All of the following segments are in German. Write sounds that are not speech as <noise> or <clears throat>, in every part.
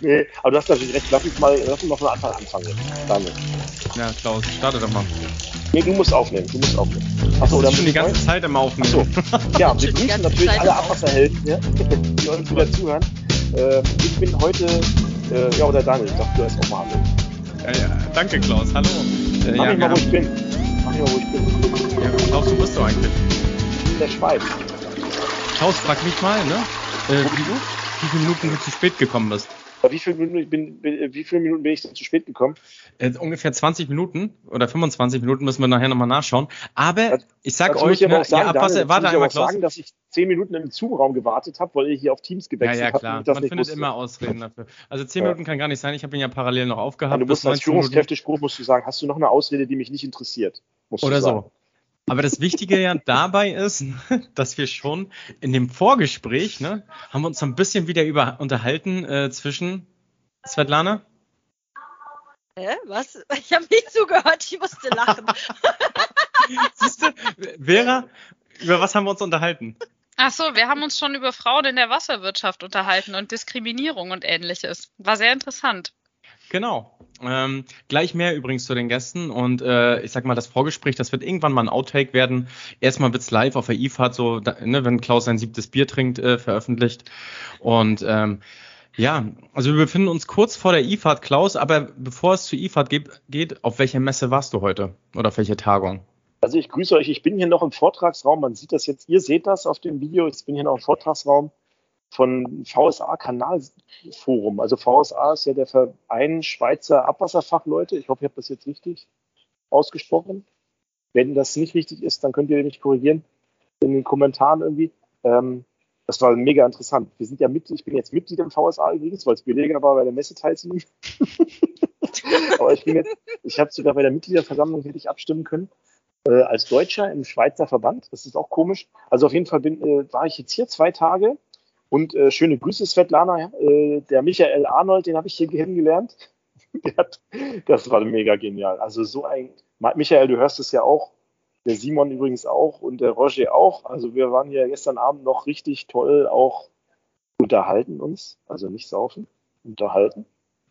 Nee, aber du hast natürlich recht. Lass uns mal, lass uns mal von Anfang anfangen jetzt. Daniel. Ja, Klaus, starte doch mal. Nee, du musst aufnehmen. Du musst aufnehmen. Achso, oder Ich schon die ganze Zeit im Aufnehmen. Achso. <laughs> Ja, wir grüßen natürlich Zeit alle Abwasserhelden, ja, <laughs> die uns wieder zuhören. Äh, ich bin heute, äh, ja, oder Daniel, sag du erst auch mal Hallo. Ja, ja. Danke, Klaus. Hallo. Äh, Mach ja, mich mal, wo ich bin. Mach mich mal, wo ich bin. ja, Klaus, wo bist du eigentlich? In der Schweiz. Klaus, frag mich mal, ne? Äh, wie, wie viele Minuten du zu spät gekommen bist? Wie viele Minuten bin, bin, wie viele Minuten bin ich denn zu spät gekommen? Äh, ungefähr 20 Minuten oder 25 Minuten müssen wir nachher nochmal nachschauen. Aber Das- ich sag euch, ich aber ne, auch sagen, ja, Daniel, warte ich aber auch sagen, dass ich zehn Minuten im Zoom-Raum gewartet habe, weil ich hier auf Teams Ja, gewechselt ja, habe. klar. und ich das Man findet wusste. immer Ausreden dafür. Also 10 Ja. Minuten kann gar nicht sein. Ich habe ihn ja parallel noch aufgehabt. Also du musst als 90 Minuten. Führungskräftespruch musst du sagen, hast du noch eine Ausrede, die mich nicht interessiert? Oder so. Aber das Wichtige ja dabei ist, <laughs> dass wir schon in dem Vorgespräch, ne, haben wir uns so ein bisschen wieder über unterhalten äh, zwischen Svetlana. Hä? Was? Ich habe nicht zugehört, ich musste lachen. <laughs> Siehst du, Vera, über was haben wir uns unterhalten? Ach so, wir haben uns schon über Frauen in der Wasserwirtschaft unterhalten und Diskriminierung und ähnliches. War sehr interessant. Genau. Ähm, gleich mehr übrigens zu den Gästen und äh, ich sag mal, das Vorgespräch, das wird irgendwann mal ein Outtake werden. Erstmal wird's live auf der IFAD, so, da, ne, wenn Klaus sein siebtes Bier trinkt, äh, veröffentlicht. Und ähm, ja, also wir befinden uns kurz vor der IFAD, Klaus, aber bevor es zur IFAD geht, geht, auf welcher Messe warst du heute? Oder auf welche Tagung? Also ich grüße euch, ich bin hier noch im Vortragsraum, man sieht das jetzt, ihr seht das auf dem Video, ich bin hier noch im Vortragsraum von VSA Kanalforum. Also VSA ist ja der Verein Schweizer Abwasserfachleute. Ich hoffe, ihr habt das jetzt richtig ausgesprochen. Wenn das nicht richtig ist, dann könnt ihr mich korrigieren in den Kommentaren irgendwie. Ähm, das war mega interessant. Wir sind ja mit, ich bin jetzt Mitglied im VSA übrigens, weil es billiger war, bei der Messe teilzunehmen. <laughs> Aber ich bin jetzt, ich habe sogar bei der Mitgliederversammlung hätte ich abstimmen können äh, als Deutscher im Schweizer Verband. Das ist auch komisch. Also auf jeden Fall bin, äh, war ich jetzt hier zwei Tage und äh, schöne Grüße, Svetlana. Äh, der Michael Arnold, den habe ich hier kennengelernt. <laughs> Hat, das war mega genial. Also so ein, Michael, du hörst es ja auch. Der Simon übrigens auch und der Roger auch. Also wir waren ja gestern Abend noch richtig toll auch unterhalten uns. Also nicht saufen, unterhalten.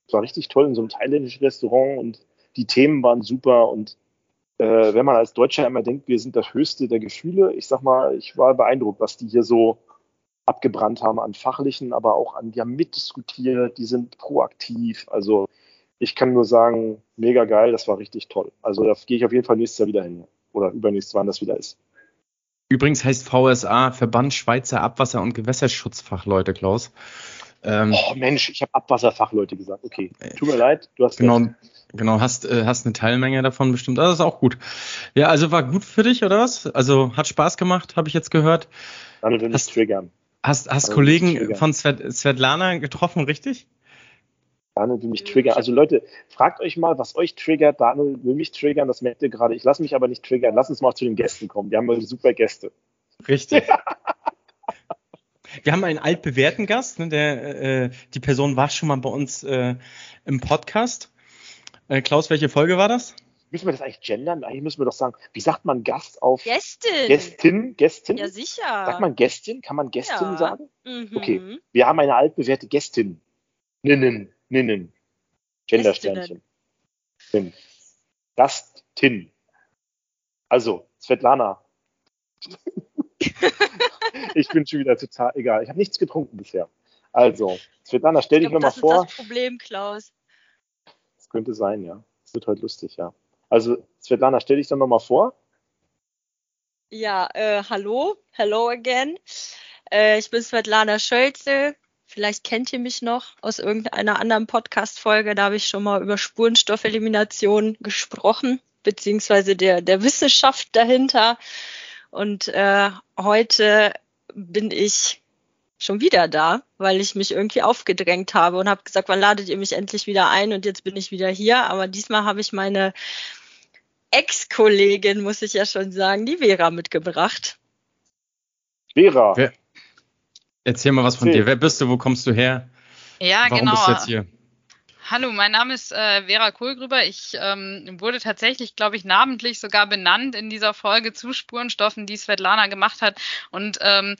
Es war richtig toll in so einem thailändischen Restaurant und die Themen waren super und äh, wenn man als Deutscher immer denkt, wir sind das höchste der Gefühle, ich sag mal, ich war beeindruckt, was die hier so abgebrannt haben an fachlichen, aber auch an, die haben mitdiskutiert, die sind proaktiv. Also ich kann nur sagen, mega geil, das war richtig toll. Also da gehe ich auf jeden Fall nächstes Jahr wieder hin. Oder übernächstes, wann das wieder ist. Übrigens heißt VSA Verband Schweizer Abwasser- und Gewässerschutzfachleute, Klaus. Ähm, Oh Mensch, ich habe Abwasserfachleute gesagt. Okay, tut mir leid, du hast Genau, recht. genau, hast, äh, hast eine Teilmenge davon bestimmt. Also das ist auch gut. Ja, also war gut für dich, oder was? Also hat Spaß gemacht, habe ich jetzt gehört. Daniel will Hast- triggern. Hast, hast Also Kollegen von Svet Svetlana getroffen, richtig? Daniel will mich triggern. Also Leute, fragt euch mal, was euch triggert. Daniel will mich triggern, das merkt ihr gerade. Ich lasse mich aber nicht triggern. Lass uns mal zu den Gästen kommen. Wir haben mal super Gäste. Richtig. <laughs> Wir haben einen altbewährten Gast, ne, der, äh, die Person war schon mal bei uns äh, im Podcast. Äh, Klaus, welche Folge war das? Müssen wir das eigentlich gendern? Eigentlich müssen wir doch sagen, wie sagt man Gast auf Gästin. Gästin? Gästin? Ja, sicher. Sagt man Gästin? Kann man Gästin Ja. sagen? Mhm. Okay. Wir haben eine altbewährte Gästin. Ninnen, Ninnen. Gendersternchen. Gastin. Also, Svetlana. <laughs> ich bin schon wieder total egal. Ich habe nichts getrunken bisher. Also, Svetlana, stell Ich dich nochmal das vor. ist das Problem, Klaus. Das könnte sein, ja. Es wird heute lustig, ja. Also, Svetlana, stell dich doch nochmal vor. Ja, äh, hallo, hello again. Äh, ich bin Svetlana Schölze. Vielleicht kennt ihr mich noch aus irgendeiner anderen Podcast-Folge. Da habe ich schon mal über Spurenstoffelimination gesprochen, beziehungsweise der, der Wissenschaft dahinter. Und äh, heute bin ich schon wieder da, weil ich mich irgendwie aufgedrängt habe und habe gesagt, wann ladet ihr mich endlich wieder ein? Und jetzt bin ich wieder hier. Aber diesmal habe ich meine Ex-Kollegin, muss ich ja schon sagen, die Vera mitgebracht. Vera. Wer- Erzähl mal was von Erzähl. dir. Wer bist du? Wo kommst du her? Ja, Warum genau. bist du jetzt hier? Hallo, mein Name ist äh, Vera Kohlgrüber. Ich ähm, wurde tatsächlich, glaube ich, namentlich sogar benannt in dieser Folge zu Spurenstoffen, die Svetlana gemacht hat. Und ähm,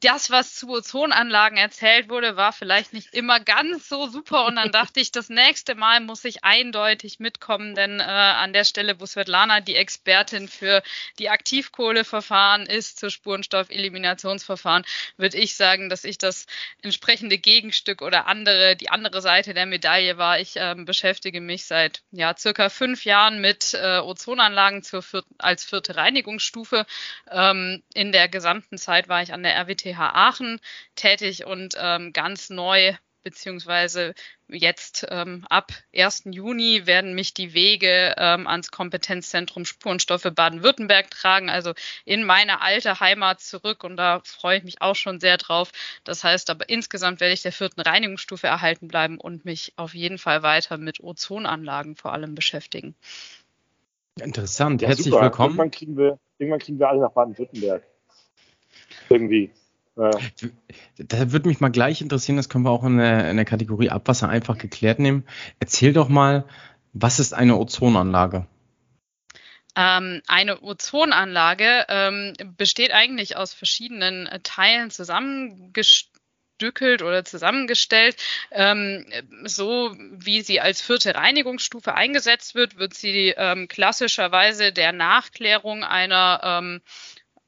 das, was zu Ozonanlagen erzählt wurde, war vielleicht nicht immer ganz so super. Und dann dachte ich, das nächste Mal muss ich eindeutig mitkommen, denn äh, an der Stelle, wo Svetlana die Expertin für die Aktivkohleverfahren ist, zu Spurenstoffeliminationsverfahren, würde ich sagen, dass ich das entsprechende Gegenstück oder andere, die andere Seite der Medaille war. Ich äh, beschäftige mich seit ja, circa fünf Jahren mit äh, Ozonanlagen zur vier, als vierte Reinigungsstufe. Ähm, in der gesamten Zeit war ich an der RWTH Aachen tätig und ähm, ganz neu beziehungsweise jetzt ähm, ab 1. Juni werden mich die Wege ähm, ans Kompetenzzentrum Spurenstoffe Baden-Württemberg tragen, also in meine alte Heimat zurück und da freue ich mich auch schon sehr drauf. Das heißt aber insgesamt werde ich der vierten Reinigungsstufe erhalten bleiben und mich auf jeden Fall weiter mit Ozonanlagen vor allem beschäftigen. Interessant, ja, herzlich super. willkommen. Irgendwann kriegen, wir, irgendwann kriegen wir alle nach Baden-Württemberg. Irgendwie. Ja. Da würde mich mal gleich interessieren, das können wir auch in der, in der Kategorie Abwasser einfach geklärt nehmen. Erzähl doch mal, was ist eine Ozonanlage? Ähm, eine Ozonanlage ähm, besteht eigentlich aus verschiedenen äh, Teilen zusammengestückelt oder zusammengestellt. Ähm, so wie sie als vierte Reinigungsstufe eingesetzt wird, wird sie ähm, klassischerweise der Nachklärung einer ähm,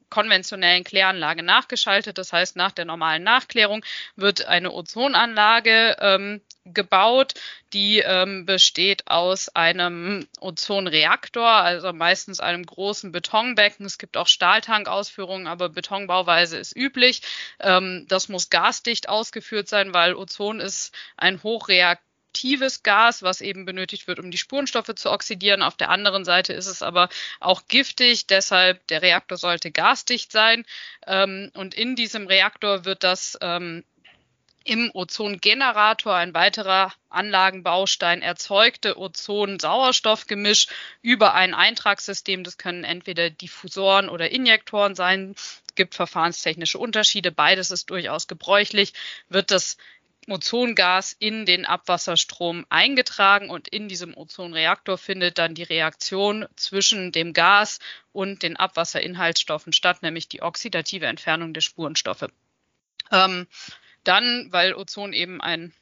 konventionellen Kläranlage nachgeschaltet. Das heißt, nach der normalen Nachklärung wird eine Ozonanlage ähm, gebaut, die ähm, besteht aus einem Ozonreaktor, also meistens einem großen Betonbecken. Es gibt auch Stahltankausführungen, aber Betonbauweise ist üblich. Ähm, das muss gasdicht ausgeführt sein, weil Ozon ist ein hochreaktives aktives Gas, was eben benötigt wird, um die Spurenstoffe zu oxidieren. Auf der anderen Seite ist es aber auch giftig, deshalb der Reaktor sollte gasdicht sein. Ähm, und in diesem Reaktor wird das ähm, im Ozongenerator, ein weiterer Anlagenbaustein, erzeugte Ozon-Sauerstoffgemisch über ein Eintragssystem. Das können entweder Diffusoren oder Injektoren sein. Es gibt verfahrenstechnische Unterschiede. Beides ist durchaus gebräuchlich. Wird das Ozongas in den Abwasserstrom eingetragen und in diesem Ozonreaktor findet dann die Reaktion zwischen dem Gas und den Abwasserinhaltsstoffen statt, nämlich die oxidative Entfernung der Spurenstoffe. Ähm, dann, weil Ozon eben ein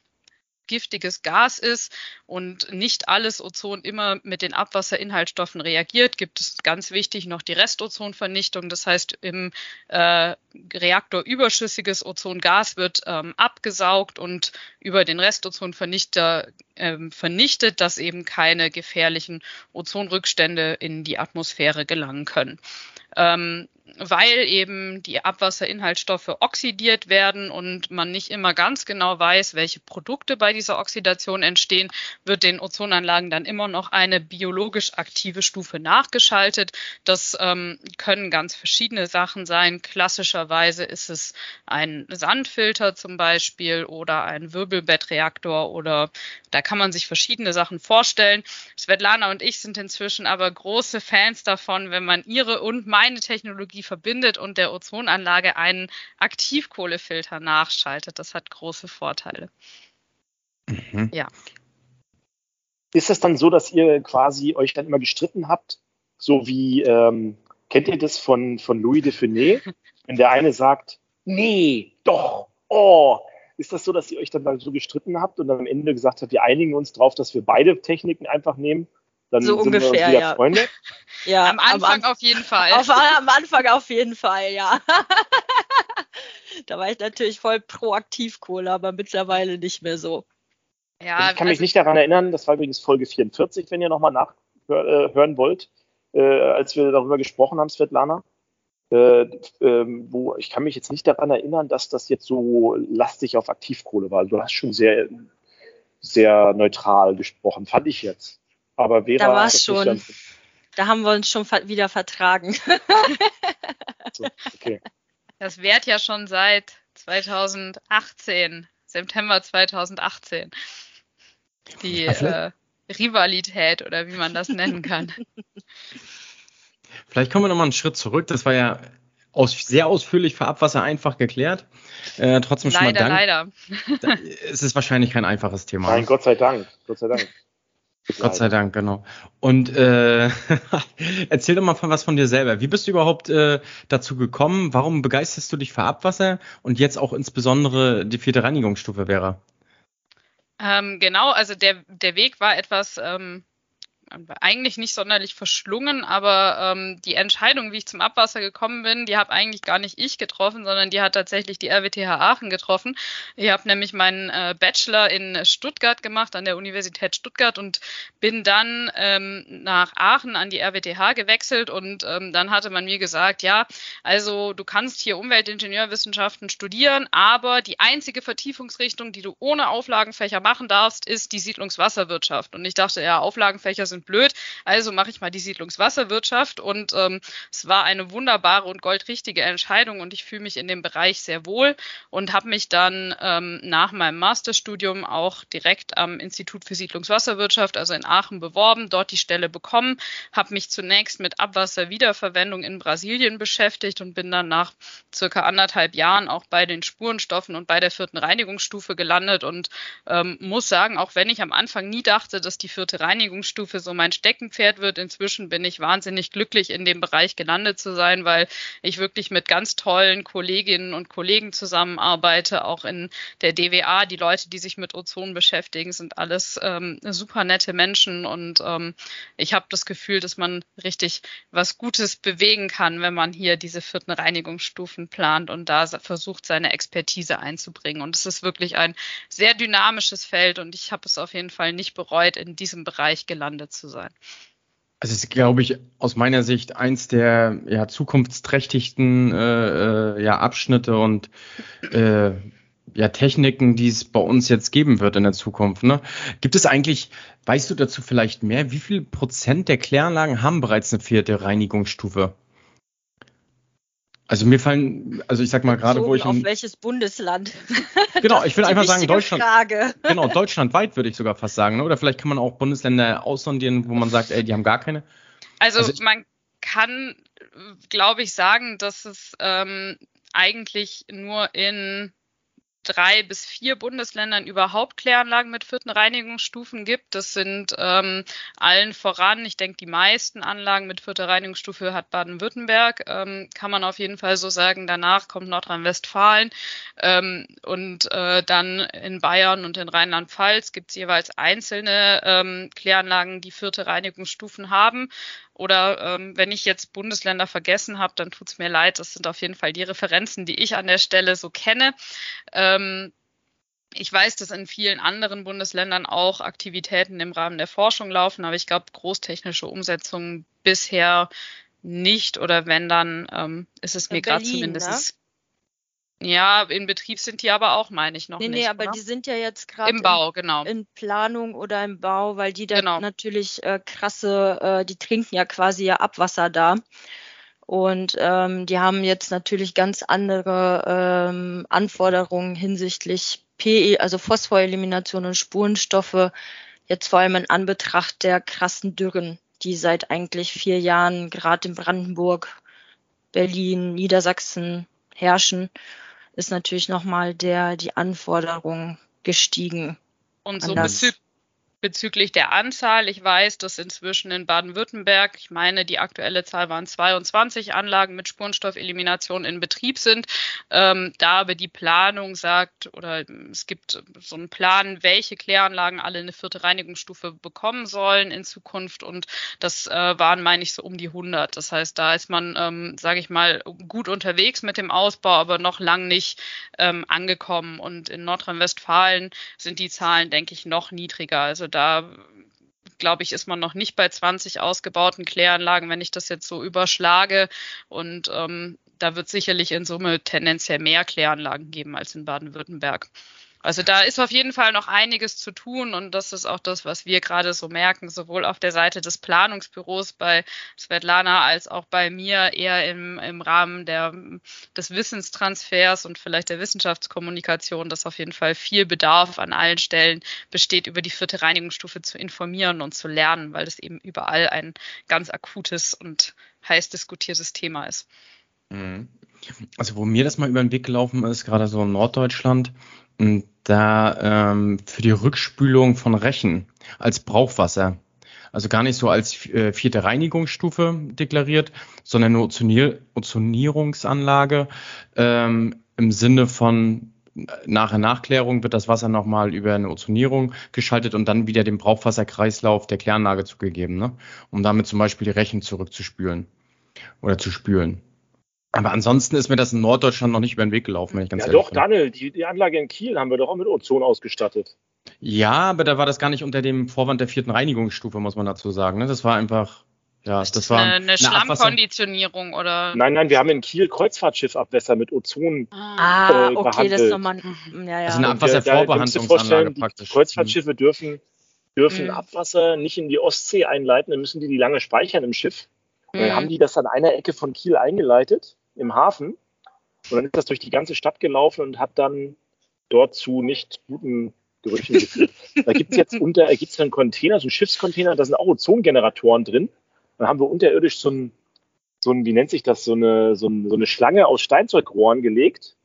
giftiges Gas ist und nicht alles Ozon immer mit den Abwasserinhaltsstoffen reagiert, gibt es ganz wichtig noch die Restozonvernichtung. Das heißt, im äh, Reaktor überschüssiges Ozongas wird ähm, abgesaugt und über den Restozonvernichter ähm, vernichtet, dass eben keine gefährlichen Ozonrückstände in die Atmosphäre gelangen können. Ähm, weil eben die Abwasserinhaltsstoffe oxidiert werden und man nicht immer ganz genau weiß, welche Produkte bei dieser Oxidation entstehen, wird den Ozonanlagen dann immer noch eine biologisch aktive Stufe nachgeschaltet. Das ähm, können ganz verschiedene Sachen sein. Klassischerweise ist es ein Sandfilter zum Beispiel oder ein Wirbelbettreaktor oder da kann man sich verschiedene Sachen vorstellen. Svetlana und ich sind inzwischen aber große Fans davon, wenn man ihre und meine Technologie verbindet und der Ozonanlage einen Aktivkohlefilter nachschaltet. Das hat große Vorteile. Mhm. Ja. Ist es dann so, dass ihr quasi euch dann immer gestritten habt, so wie, ähm, kennt ihr das von, von Louis de Funès? <laughs> Wenn der eine sagt, nee, doch, oh, ist das so, dass ihr euch dann so gestritten habt und am Ende gesagt habt, wir einigen uns drauf, dass wir beide Techniken einfach nehmen? Dann so sind ungefähr, wir wieder ja. Freunde? <laughs> ja, am Anfang am, auf jeden Fall. Auf, am Anfang auf jeden Fall, ja. <laughs> da war ich natürlich voll proaktiv Kohle, aber mittlerweile nicht mehr so. Ja, ich kann also mich nicht daran erinnern, das war übrigens Folge 44, wenn ihr nochmal nachhören äh, wollt, äh, als wir darüber gesprochen haben, Svetlana. Äh, ähm, wo ich kann mich jetzt nicht daran erinnern, dass das jetzt so lastig auf Aktivkohle war. Du hast schon sehr, sehr neutral gesprochen, fand ich jetzt. Aber Vera, da war es schon. Da haben wir uns schon wieder vertragen. so, okay. Das währt ja schon seit 2018, September 2018. Die äh, Rivalität oder wie man das nennen kann. Vielleicht kommen wir nochmal einen Schritt zurück. Das war ja aus, sehr ausführlich für Abwasser einfach geklärt. Äh, trotzdem schon leider, mal Dank. Leider, Es ist wahrscheinlich kein einfaches Thema. Nein, Gott sei Dank. Gott sei Dank. Gott sei Dank, genau. Und äh, <laughs> erzähl doch mal von was von dir selber. Wie bist du überhaupt äh, dazu gekommen? Warum begeisterst du dich für Abwasser und jetzt auch insbesondere die vierte Reinigungsstufe wäre? Ähm, genau, also der, der Weg war etwas ähm, eigentlich nicht sonderlich verschlungen, aber ähm, die Entscheidung, wie ich zum Abwasser gekommen bin, die habe eigentlich gar nicht ich getroffen, sondern die hat tatsächlich die RWTH Aachen getroffen. Ich habe nämlich meinen äh, Bachelor in Stuttgart gemacht, an der Universität Stuttgart und bin dann ähm, nach Aachen an die RWTH gewechselt und ähm, dann hatte man mir gesagt, ja, also du kannst hier Umweltingenieurwissenschaften studieren, aber die einzige Vertiefungsrichtung, die du ohne Auflagenfächer machen darfst, ist die Siedlungswasserwirtschaft. Und ich dachte, ja, Auflagenfächer sind blöd, also mache ich mal die Siedlungswasserwirtschaft und ähm, es war eine wunderbare und goldrichtige Entscheidung und ich fühle mich in dem Bereich sehr wohl und habe mich dann ähm, nach meinem Masterstudium auch direkt am Institut für Siedlungswasserwirtschaft, also in Aachen, beworben, dort die Stelle bekommen, habe mich zunächst mit Abwasserwiederverwendung in Brasilien beschäftigt und bin dann nach circa anderthalb Jahren auch bei den Spurenstoffen und bei der vierten Reinigungsstufe gelandet und ähm, muss sagen, auch wenn ich am Anfang nie dachte, dass die vierte Reinigungsstufe so mein Steckenpferd wird. Inzwischen bin ich wahnsinnig glücklich, in dem Bereich gelandet zu sein, weil ich wirklich mit ganz tollen Kolleginnen und Kollegen zusammenarbeite, auch in der DWA. Die Leute, die sich mit Ozon beschäftigen, sind alles ähm, super nette Menschen und ähm, ich habe das Gefühl, dass man richtig was Gutes bewegen kann, wenn man hier diese vierten Reinigungsstufen plant und da versucht, seine Expertise einzubringen. Und es ist wirklich ein sehr dynamisches Feld und ich habe es auf jeden Fall nicht bereut, in diesem Bereich gelandet zu sein. Also es ist, glaube ich, aus meiner Sicht eins der ja, zukunftsträchtigsten äh, äh, ja, Abschnitte und äh, ja, Techniken, die es bei uns jetzt geben wird in der Zukunft. Ne? Gibt es eigentlich, weißt du dazu vielleicht mehr, wie viel Prozent der Kläranlagen haben bereits eine vierte Reinigungsstufe? Also mir fallen, also ich sag mal gerade, wo ich auf welches Bundesland? <laughs> Genau, ich will einfach sagen Deutschland. Frage. Genau, <laughs> deutschlandweit würde ich sogar fast sagen, ne? oder vielleicht kann man auch Bundesländer aussondieren, wo man sagt, ey, die haben gar keine. Also, also man kann, glaube ich, sagen, dass es ähm, eigentlich nur in drei bis vier Bundesländern überhaupt Kläranlagen mit vierten Reinigungsstufen gibt. Das sind ähm, allen voran, ich denke, die meisten Anlagen mit vierter Reinigungsstufe hat Baden-Württemberg, ähm, kann man auf jeden Fall so sagen. Danach kommt Nordrhein-Westfalen ähm, und äh, dann in Bayern und in Rheinland-Pfalz gibt es jeweils einzelne ähm, Kläranlagen, die vierte Reinigungsstufen haben. Oder ähm, wenn ich jetzt Bundesländer vergessen habe, dann tut es mir leid. Das sind auf jeden Fall die Referenzen, die ich an der Stelle so kenne. Ähm, ich weiß, dass in vielen anderen Bundesländern auch Aktivitäten im Rahmen der Forschung laufen, aber ich glaube, großtechnische Umsetzungen bisher nicht oder wenn dann ähm, ist es mir gerade zumindest ne? Ja, in Betrieb sind die aber auch, meine ich noch nee, nicht. Nee, aber oder? die sind ja jetzt gerade im Bau, in, genau. In Planung oder im Bau, weil die da genau. natürlich äh, krasse, äh, die trinken ja quasi ja Abwasser da. Und ähm, die haben jetzt natürlich ganz andere ähm, Anforderungen hinsichtlich PE, also Phosphorelimination und Spurenstoffe, jetzt vor allem in Anbetracht der krassen Dürren, die seit eigentlich vier Jahren gerade in Brandenburg, Berlin, Niedersachsen herrschen ist natürlich nochmal der, die Anforderung gestiegen. Und so bezüglich bezüglich der Anzahl. Ich weiß, dass inzwischen in Baden-Württemberg, ich meine, die aktuelle Zahl waren 22 Anlagen mit Spurenstoffelimination in Betrieb sind. Ähm, da aber die Planung sagt, oder es gibt so einen Plan, welche Kläranlagen alle eine vierte Reinigungsstufe bekommen sollen in Zukunft. Und das äh, waren, meine ich, so um die 100. Das heißt, da ist man, ähm, sage ich mal, gut unterwegs mit dem Ausbau, aber noch lang nicht ähm, angekommen. Und in Nordrhein-Westfalen sind die Zahlen, denke ich, noch niedriger. Also da glaube ich, ist man noch nicht bei 20 ausgebauten Kläranlagen, wenn ich das jetzt so überschlage. Und ähm, da wird sicherlich in Summe tendenziell mehr Kläranlagen geben als in Baden-Württemberg. Also da ist auf jeden Fall noch einiges zu tun und das ist auch das, was wir gerade so merken, sowohl auf der Seite des Planungsbüros bei Svetlana als auch bei mir eher im, im Rahmen der, des Wissenstransfers und vielleicht der Wissenschaftskommunikation, dass auf jeden Fall viel Bedarf an allen Stellen besteht, über die vierte Reinigungsstufe zu informieren und zu lernen, weil das eben überall ein ganz akutes und heiß diskutiertes Thema ist. Mhm. Also wo mir das mal über den Weg gelaufen ist, gerade so in Norddeutschland, da ähm, für die Rückspülung von Rechen als Brauchwasser. Also gar nicht so als äh, vierte Reinigungsstufe deklariert, sondern eine Ozonier Ozonierungsanlage ähm, im Sinne von nach der Nachklärung wird das Wasser nochmal über eine Ozonierung geschaltet und dann wieder dem Brauchwasserkreislauf der Kläranlage zugegeben, ne? um damit zum Beispiel die Rechen zurückzuspülen oder zu spülen. Aber ansonsten ist mir das in Norddeutschland noch nicht über den Weg gelaufen, wenn ich ganz ja, ehrlich doch, bin. Daniel, die, die Anlage in Kiel haben wir doch auch mit Ozon ausgestattet. Ja, aber da war das gar nicht unter dem Vorwand der vierten Reinigungsstufe, muss man dazu sagen. Ne? Das war einfach, ja, das, das war eine, eine Schlammkonditionierung oder. Nein, nein, wir haben in Kiel Kreuzfahrtschiffabwässer mit Ozon. Ah, äh, okay, das ist nochmal. Ja, ja. Also eine Abwasservorbehandlungsanlage praktisch. Kreuzfahrtschiffe mhm. dürfen, dürfen mhm. Abwasser nicht in die Ostsee einleiten, dann müssen die die lange speichern im Schiff. Und dann mhm. haben die das an einer Ecke von Kiel eingeleitet im Hafen. Und dann ist das durch die ganze Stadt gelaufen und hat dann dort zu nicht guten Gerüchen geführt. da gibt es jetzt <laughs> unter, äh, gibt's einen Container, so einen Schiffscontainer, da sind auch Ozongeneratoren drin. Dann haben wir unterirdisch so ein, so ein wie nennt sich das, so eine, so, ein, so eine Schlange aus Steinzeugrohren gelegt.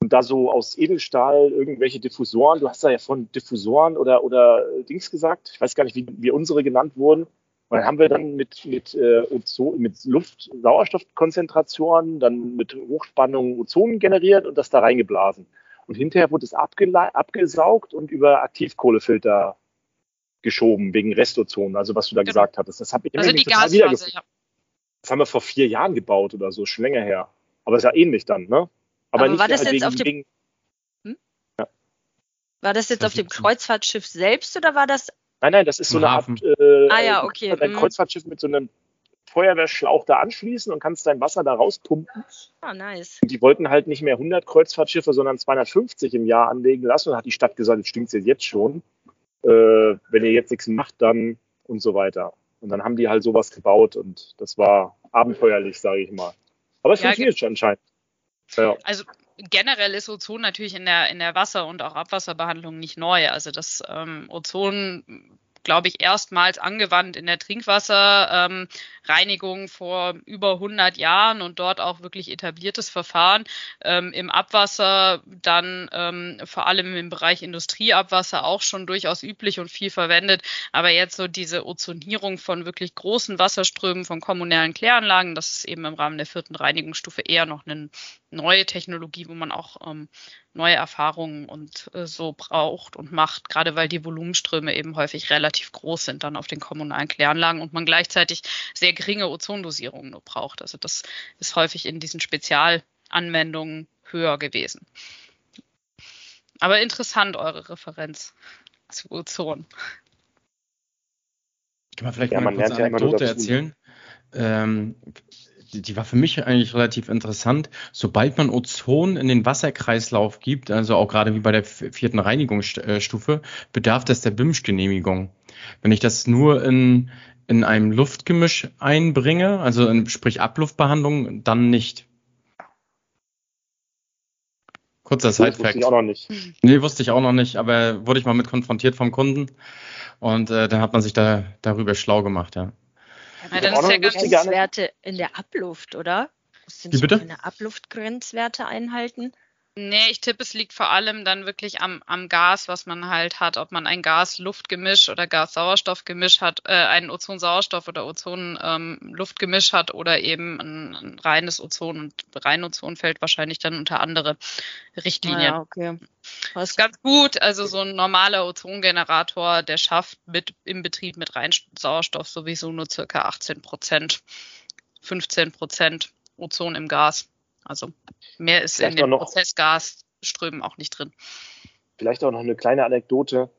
Und da so aus Edelstahl irgendwelche Diffusoren, du hast da ja von Diffusoren oder, oder Dings gesagt, ich weiß gar nicht, wie, wie unsere genannt wurden, und dann haben wir dann mit, mit, äh, Ozon, mit Luft-Sauerstoffkonzentrationen, dann mit Hochspannung Ozon generiert und das da reingeblasen. Und hinterher wurde es abgesaugt und über Aktivkohlefilter geschoben wegen Restozon, also was du da genau. gesagt hattest. Das habe ich also die Gasphase, ja. Das haben wir vor vier Jahren gebaut oder so, schon länger her. Aber ist ja ähnlich dann, ne? Aber, Aber nicht war das jetzt wegen, auf dem wegen, hm? ja. War das jetzt auf dem Kreuzfahrtschiff selbst oder war das Nein, nein, das ist so eine Art äh, ah, ja, okay. ein mhm. Kreuzfahrtschiff mit so einem Feuerwehrschlauch da anschließen und kannst dein Wasser da rauspumpen. Ah, nice. Und die wollten halt nicht mehr 100 Kreuzfahrtschiffe, sondern 250 im Jahr anlegen lassen. Und hat die Stadt gesagt, jetzt stinkt jetzt schon. Äh, wenn ihr jetzt nichts macht, dann und so weiter. Und dann haben die halt sowas gebaut und das war abenteuerlich, sage ich mal. Aber es ja, funktioniert schon anscheinend. Ja. Also generell ist Ozon natürlich in der, in der Wasser- und auch Abwasserbehandlung nicht neu. Also das ähm, Ozon glaube ich, erstmals angewandt in der Trinkwasserreinigung ähm, vor über 100 Jahren und dort auch wirklich etabliertes Verfahren. Ähm, Im Abwasser dann ähm, vor allem im Bereich Industrieabwasser auch schon durchaus üblich und viel verwendet. Aber jetzt so diese Ozonierung von wirklich großen Wasserströmen von kommunalen Kläranlagen, das ist eben im Rahmen der vierten Reinigungsstufe eher noch eine neue Technologie, wo man auch ähm, neue Erfahrungen und äh, so braucht und macht, gerade weil die Volumenströme eben häufig relativ groß sind dann auf den kommunalen Kläranlagen und man gleichzeitig sehr geringe Ozondosierungen nur braucht. Also das ist häufig in diesen Spezialanwendungen höher gewesen. Aber interessant eure Referenz zu Ozon. Kann man vielleicht ja, mal eine kurze Anekdote erzählen? Ähm, die war für mich eigentlich relativ interessant. Sobald man Ozon in den Wasserkreislauf gibt, also auch gerade wie bei der vierten Reinigungsstufe, bedarf das der BIMSCH-Genehmigung. Wenn ich das nur in, in einem Luftgemisch einbringe, also in, sprich Abluftbehandlung, dann nicht. Kurzer Sidefact. Wusste ich auch noch nicht. Nee, wusste ich auch noch nicht, aber wurde ich mal mit konfrontiert vom Kunden und äh, dann hat man sich da darüber schlau gemacht, ja. Ja, dann ist ja Grenzwerte in der Abluft, oder? Sind Wie bitte? Keine Abluftgrenzwerte einhalten? Nee, ich tippe, es liegt vor allem dann wirklich am, am Gas, was man halt hat, ob man ein Gas-Luft-Gemisch oder Gas-Sauerstoff-Gemisch hat, äh, ein Ozon-Sauerstoff oder Ozon-Luft-Gemisch ähm, hat oder eben ein, ein reines Ozon und rein Ozon fällt wahrscheinlich dann unter andere Richtlinien. Ah, ja, okay. Das ist ganz gut. Also so ein normaler Ozongenerator, der schafft mit im Betrieb mit rein Sauerstoff sowieso nur circa 18 Prozent, 15 Prozent Ozon im Gas. Also mehr ist Vielleicht in den Prozessgasströmen auch nicht drin. Vielleicht auch noch eine kleine Anekdote.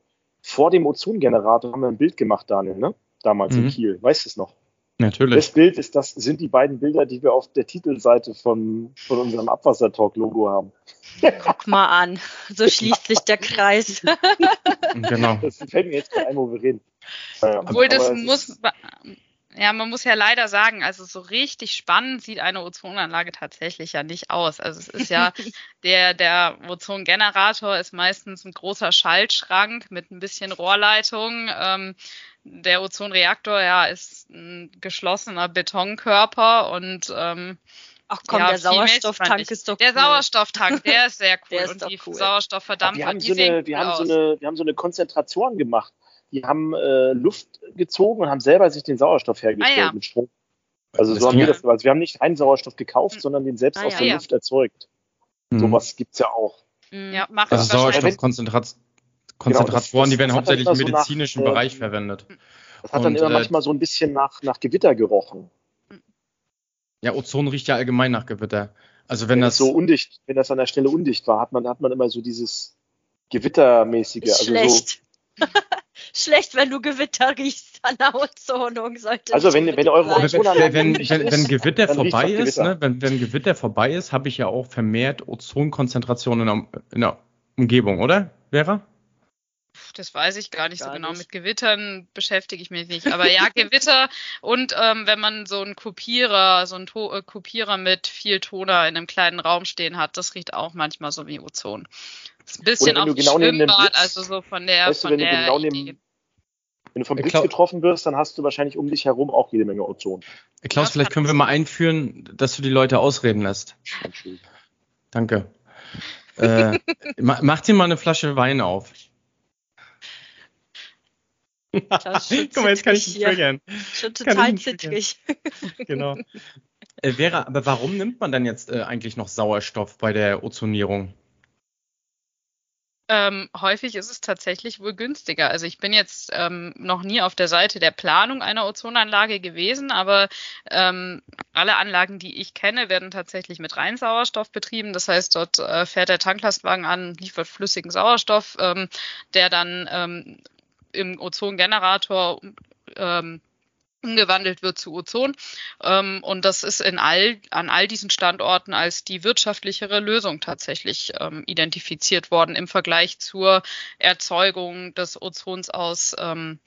Vor dem Ozongenerator haben wir ein Bild gemacht, Daniel, ne? Damals mhm. in Kiel. Weißt du es noch? Natürlich. Das Bild ist das, sind die beiden Bilder, die wir auf der Titelseite von, von unserem Abwassertalk-Logo haben. Guck mal an, so <laughs> schließt sich der Kreis. genau. Das fällt mir jetzt gerade ein, wo wir reden. Obwohl, das muss, ja, man muss ja leider sagen, also so richtig spannend sieht eine Ozonanlage tatsächlich ja nicht aus. Also es ist ja <laughs> der, der Ozongenerator ist meistens ein großer Schaltschrank mit ein bisschen Rohrleitung. Ähm, der Ozonreaktor ja ist ein geschlossener Betonkörper und ähm, Ach komm, Ja, der Sauerstofftank ist doch Der cool. Sauerstofftank, der ist sehr <laughs> cool. Der ist und doch die cool. Sauerstoffverdampfer, wir haben, die so eine, cool haben so eine, wir haben so eine Konzentratoren gemacht. Die haben äh, Luft gezogen und haben selber sich den Sauerstoff hergestellt Ah, ja. mit Strom. Also Das so haben wir ja- das. Also wir haben nicht reinen Sauerstoff gekauft, Mhm. sondern den selbst Ah, aus ja. der Ja. Luft erzeugt. Mhm. Sowas gibt's ja auch. Mhm. Ja, macht Also es. Sauerstoffkonzentratoren, Genau, das- das- die werden hauptsächlich dann im immer so nach, medizinischen äh, Bereich verwendet. Das hat dann Und, immer äh, manchmal so ein bisschen nach, nach Gewitter gerochen. Ja, Ozon riecht ja allgemein nach Gewitter. Also wenn Wenn das so undicht, wenn das an der Stelle undicht war, hat man, hat man immer so dieses Gewittermäßige. Ist Also, so, schlecht. wenn du Gewitter riechst <laughs> an der Ozonung. Sollte Also nicht wenn- wenn eure Ozonanlage wenn, wenn, wenn, Gewitter vorbei ist, Gewitter. ne, wenn, wenn Gewitter vorbei ist, habe ich ja auch vermehrt Ozonkonzentrationen in der, in der Umgebung, oder, Vera? Das weiß ich gar nicht Gar so genau. nicht. Mit Gewittern beschäftige ich mich nicht. Aber ja, <laughs> Gewitter und ähm, wenn man so einen Kopierer, so einen to äh, Kopierer mit viel Toner in einem kleinen Raum stehen hat, das riecht auch manchmal so wie Ozon. Ist ein bisschen du wie genau Schwimmbad, Blitz- also so von der, weißt du, von wenn du der genau Idee. neben, wenn du vom Ja, Blitz getroffen wirst, dann hast du wahrscheinlich um dich herum auch jede Menge Ozon. Äh, Klaus, vielleicht können wir mal einführen, dass du die Leute ausreden lässt. Entschuldigung. Danke. äh, <laughs> ma, mach dir mal eine Flasche Wein auf. Das <laughs> Guck mal, jetzt kann ich ihn triggern. Schon total zittrig. Genau. <laughs> Äh, Vera, aber warum nimmt man dann jetzt äh, eigentlich noch Sauerstoff bei der Ozonierung? Ähm, häufig ist es tatsächlich wohl günstiger. Also ich bin jetzt ähm, noch nie auf der Seite der Planung einer Ozonanlage gewesen, aber ähm, alle Anlagen, die ich kenne, werden tatsächlich mit Reinsauerstoff betrieben. Das heißt, dort äh, fährt der Tanklastwagen an, liefert flüssigen Sauerstoff, ähm, der dann ähm, im Ozongenerator ähm, umgewandelt wird zu Ozon. Ähm, und das ist in all, an all diesen Standorten als die wirtschaftlichere Lösung tatsächlich ähm, identifiziert worden im Vergleich zur Erzeugung des Ozons aus, ähm,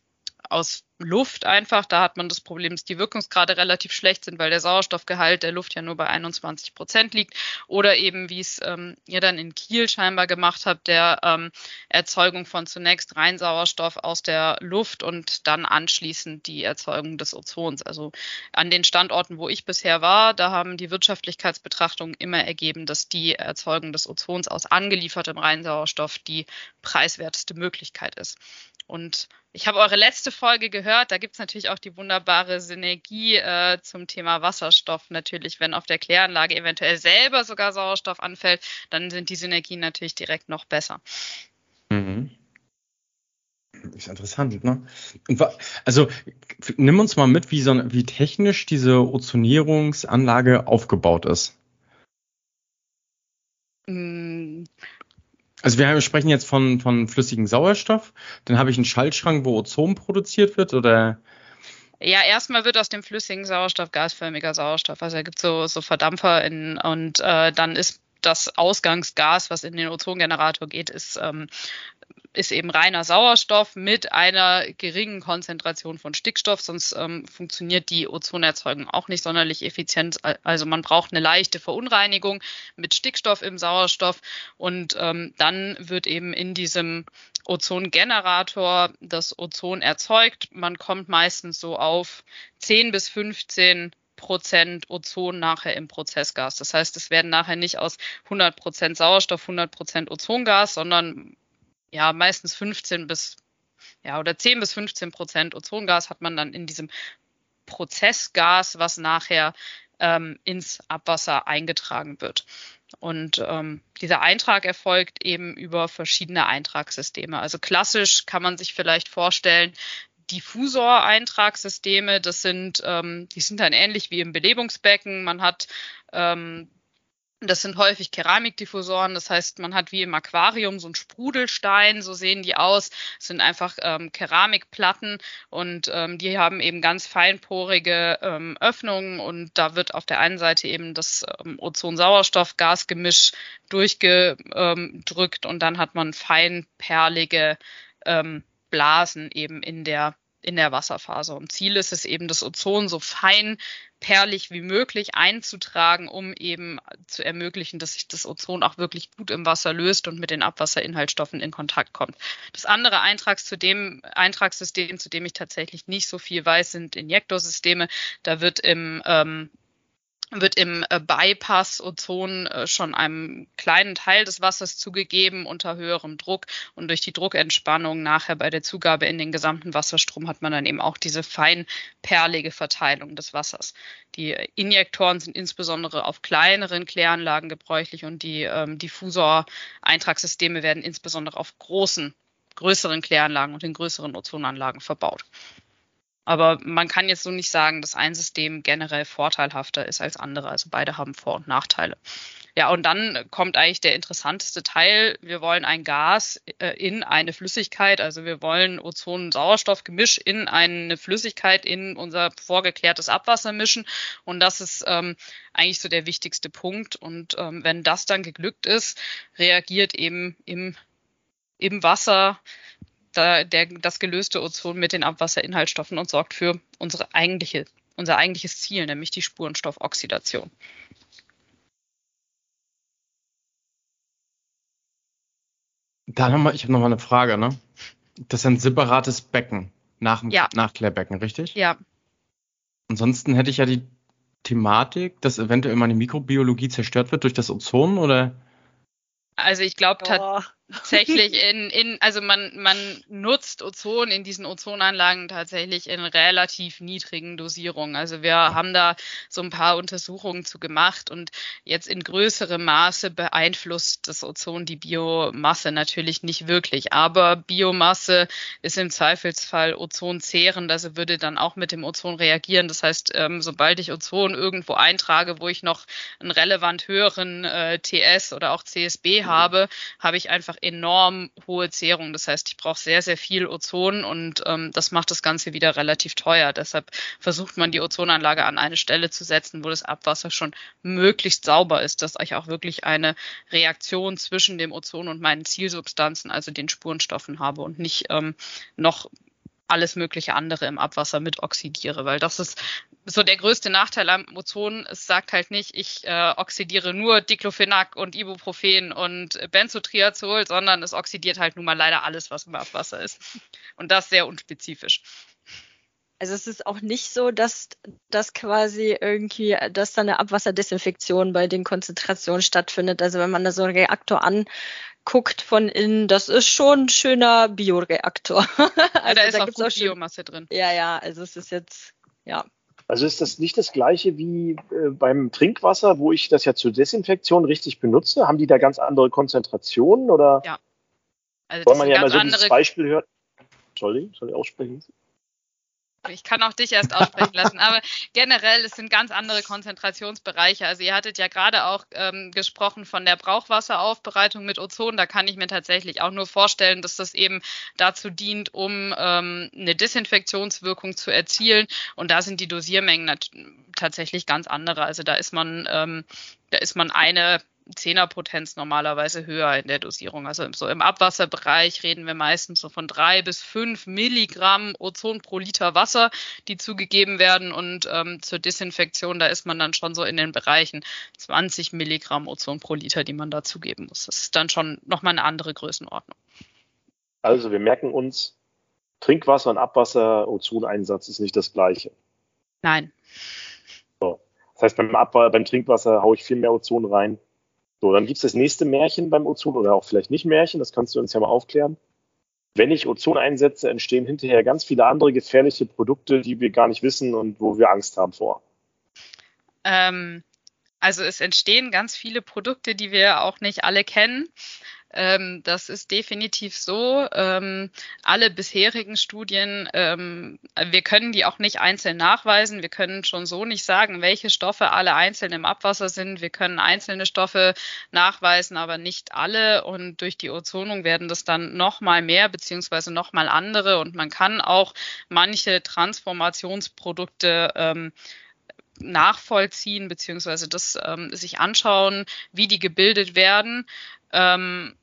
aus Luft einfach. Da hat man das Problem, dass die Wirkungsgrade relativ schlecht sind, weil der Sauerstoffgehalt der Luft ja nur bei 21 Prozent liegt. Oder eben, wie es ähm, ihr dann in Kiel scheinbar gemacht habt, der ähm, Erzeugung von zunächst Reinsauerstoff aus der Luft und dann anschließend die Erzeugung des Ozons. Also an den Standorten, wo ich bisher war, da haben die Wirtschaftlichkeitsbetrachtungen immer ergeben, dass die Erzeugung des Ozons aus angeliefertem Reinsauerstoff die preiswerteste Möglichkeit ist. Und ich habe eure letzte Folge gehört. Da gibt es natürlich auch die wunderbare Synergie äh, zum Thema Wasserstoff. Natürlich, wenn auf der Kläranlage eventuell selber sogar Sauerstoff anfällt, dann sind die Synergien natürlich direkt noch besser. Mhm. Ist interessant, ne? Also nimm uns mal mit, wie, so, wie technisch diese Ozonierungsanlage aufgebaut ist. Mm, Also wir sprechen jetzt von, von flüssigem Sauerstoff. Dann habe ich einen Schaltschrank, wo Ozon produziert wird, oder? Ja, erstmal wird aus dem flüssigen Sauerstoff gasförmiger Sauerstoff. Also da gibt so, so Verdampfer in, und äh, dann ist das Ausgangsgas, was in den Ozongenerator geht, ist, ähm, ist eben reiner Sauerstoff mit einer geringen Konzentration von Stickstoff, sonst ähm, funktioniert die Ozonerzeugung auch nicht sonderlich effizient. Also man braucht eine leichte Verunreinigung mit Stickstoff im Sauerstoff und ähm, dann wird eben in diesem Ozongenerator das Ozon erzeugt. Man kommt meistens so auf 10 bis 15 Prozent Ozon nachher im Prozessgas. Das heißt, es werden nachher nicht aus 100 Prozent Sauerstoff 100 Prozent Ozongas, sondern ja meistens 15 bis ja oder 10 bis 15 Prozent Ozongas hat man dann in diesem Prozessgas, was nachher ähm, ins Abwasser eingetragen wird. Und ähm, dieser Eintrag erfolgt eben über verschiedene Eintragssysteme. Also klassisch kann man sich vielleicht vorstellen, Diffusor-Eintragssysteme, das sind, ähm, die sind dann ähnlich wie im Belebungsbecken. Man hat ähm, das sind häufig Keramikdiffusoren, das heißt, man hat wie im Aquarium so einen Sprudelstein, so sehen die aus. Das sind einfach ähm, Keramikplatten und ähm, die haben eben ganz feinporige ähm, Öffnungen und da wird auf der einen Seite eben das ähm, Ozon-Sauerstoff-Gasgemisch durchgedrückt und dann hat man feinperlige ähm, Blasen eben in der in der Wasserphase. Und Ziel ist es eben, das Ozon so fein perlig wie möglich einzutragen, um eben zu ermöglichen, dass sich das Ozon auch wirklich gut im Wasser löst und mit den Abwasserinhaltsstoffen in Kontakt kommt. Das andere Eintrags zu dem, Eintragssystem, zu dem ich tatsächlich nicht so viel weiß, sind Injektorsysteme. Da wird im ähm, wird im äh, Bypass Ozon äh, schon einem kleinen Teil des Wassers zugegeben unter höherem Druck und durch die Druckentspannung nachher bei der Zugabe in den gesamten Wasserstrom hat man dann eben auch diese feinperlige Verteilung des Wassers. Die Injektoren sind insbesondere auf kleineren Kläranlagen gebräuchlich und die ähm, Diffusor-Eintragssysteme werden insbesondere auf großen, größeren Kläranlagen und in größeren Ozonanlagen verbaut. Aber man kann jetzt so nicht sagen, dass ein System generell vorteilhafter ist als andere. Also beide haben Vor- und Nachteile. Ja, und dann kommt eigentlich der interessanteste Teil. Wir wollen ein Gas äh, in eine Flüssigkeit, also wir wollen Ozon-Sauerstoff-Gemisch in eine Flüssigkeit in unser vorgeklärtes Abwasser mischen. Und das ist ähm, eigentlich so der wichtigste Punkt. Und ähm, wenn das dann geglückt ist, reagiert eben im, im Wasser da, der, das gelöste Ozon mit den Abwasserinhaltsstoffen und sorgt für unsere eigentliche, unser eigentliches Ziel, nämlich die Spurenstoffoxidation. Da noch mal, ich habe noch mal eine Frage, ne? Das ist ein separates Becken nach dem ja. Nachklärbecken, richtig? Ja. Ansonsten hätte ich ja die Thematik, dass eventuell meine Mikrobiologie zerstört wird durch das Ozon oder? Also ich glaube, oh tatsächlich in, in, also man, man nutzt Ozon in diesen Ozonanlagen tatsächlich in relativ niedrigen Dosierungen. Also wir haben da so ein paar Untersuchungen zu gemacht und jetzt in größerem Maße beeinflusst das Ozon die Biomasse natürlich nicht wirklich. Aber Biomasse ist im Zweifelsfall ozonzehrend, also würde dann auch mit dem Ozon reagieren. Das heißt, ähm, sobald ich Ozon irgendwo eintrage, wo ich noch einen relevant höheren äh, TS oder auch CSB habe, habe ich einfach enorm hohe Zehrung. Das heißt, ich brauche sehr, sehr viel Ozon und ähm, das macht das Ganze wieder relativ teuer. Deshalb versucht man die Ozonanlage an eine Stelle zu setzen, wo das Abwasser schon möglichst sauber ist, dass ich auch wirklich eine Reaktion zwischen dem Ozon und meinen Zielsubstanzen, also den Spurenstoffen habe und nicht ähm, noch alles mögliche andere im Abwasser mit oxidiere, weil das ist so der größte Nachteil am Ozon. Es sagt halt nicht, ich äh, oxidiere nur Diclofenac und Ibuprofen und Benzotriazol, sondern es oxidiert halt nun mal leider alles, was im Abwasser ist. Und das sehr unspezifisch. Also es ist auch nicht so, dass das quasi irgendwie, dass da eine Abwasserdesinfektion bei den Konzentrationen stattfindet. Also wenn man da so einen Reaktor anguckt von innen, das ist schon ein schöner Bioreaktor. <laughs> also ja, da ist da auch, auch Biomasse drin. Ja, ja, also es ist jetzt, ja. Also ist das nicht das gleiche wie äh, beim Trinkwasser, wo ich das ja zur Desinfektion richtig benutze? Haben die da ganz andere Konzentrationen oder? Ja. Also das Weil man ja mal so dieses Beispiel hört. Entschuldigung, soll ich aussprechen? Ich kann auch dich erst aussprechen lassen, aber generell, es sind ganz andere Konzentrationsbereiche. Also ihr hattet ja gerade auch ähm, gesprochen von der Brauchwasseraufbereitung mit Ozon. Da kann ich mir tatsächlich auch nur vorstellen, dass das eben dazu dient, um ähm, eine Desinfektionswirkung zu erzielen. Und da sind die Dosiermengen tatsächlich ganz andere. Also da ist man, ähm, da ist man eine Zehnerpotenz normalerweise höher in der Dosierung. Also so im Abwasserbereich reden wir meistens so von drei bis fünf Milligramm Ozon pro Liter Wasser, die zugegeben werden. Und ähm, zur Desinfektion, da ist man dann schon so in den Bereichen 20 Milligramm Ozon pro Liter, die man da zugeben muss. Das ist dann schon nochmal eine andere Größenordnung. Also wir merken uns, Trinkwasser und Abwasser, Ozoneinsatz ist nicht das gleiche. Nein. So. Das heißt, beim, Abwasser, beim Trinkwasser haue ich viel mehr Ozon rein so, dann gibt's das nächste Märchen beim Ozon oder auch vielleicht nicht Märchen, das kannst du uns ja mal aufklären. Wenn ich Ozon einsetze, entstehen hinterher ganz viele andere gefährliche Produkte, die wir gar nicht wissen und wo wir Angst haben vor. Ähm, also es entstehen ganz viele Produkte, die wir auch nicht alle kennen. Ähm, das ist definitiv so. Ähm, alle bisherigen Studien, ähm, wir können die auch nicht einzeln nachweisen. Wir können schon so nicht sagen, welche Stoffe alle einzeln im Abwasser sind. Wir können einzelne Stoffe nachweisen, aber nicht alle. Und durch die Ozonung werden das dann nochmal mehr beziehungsweise nochmal andere. Und man kann auch manche Transformationsprodukte ähm, nachvollziehen beziehungsweise das ähm, sich anschauen, wie die gebildet werden. Ähm,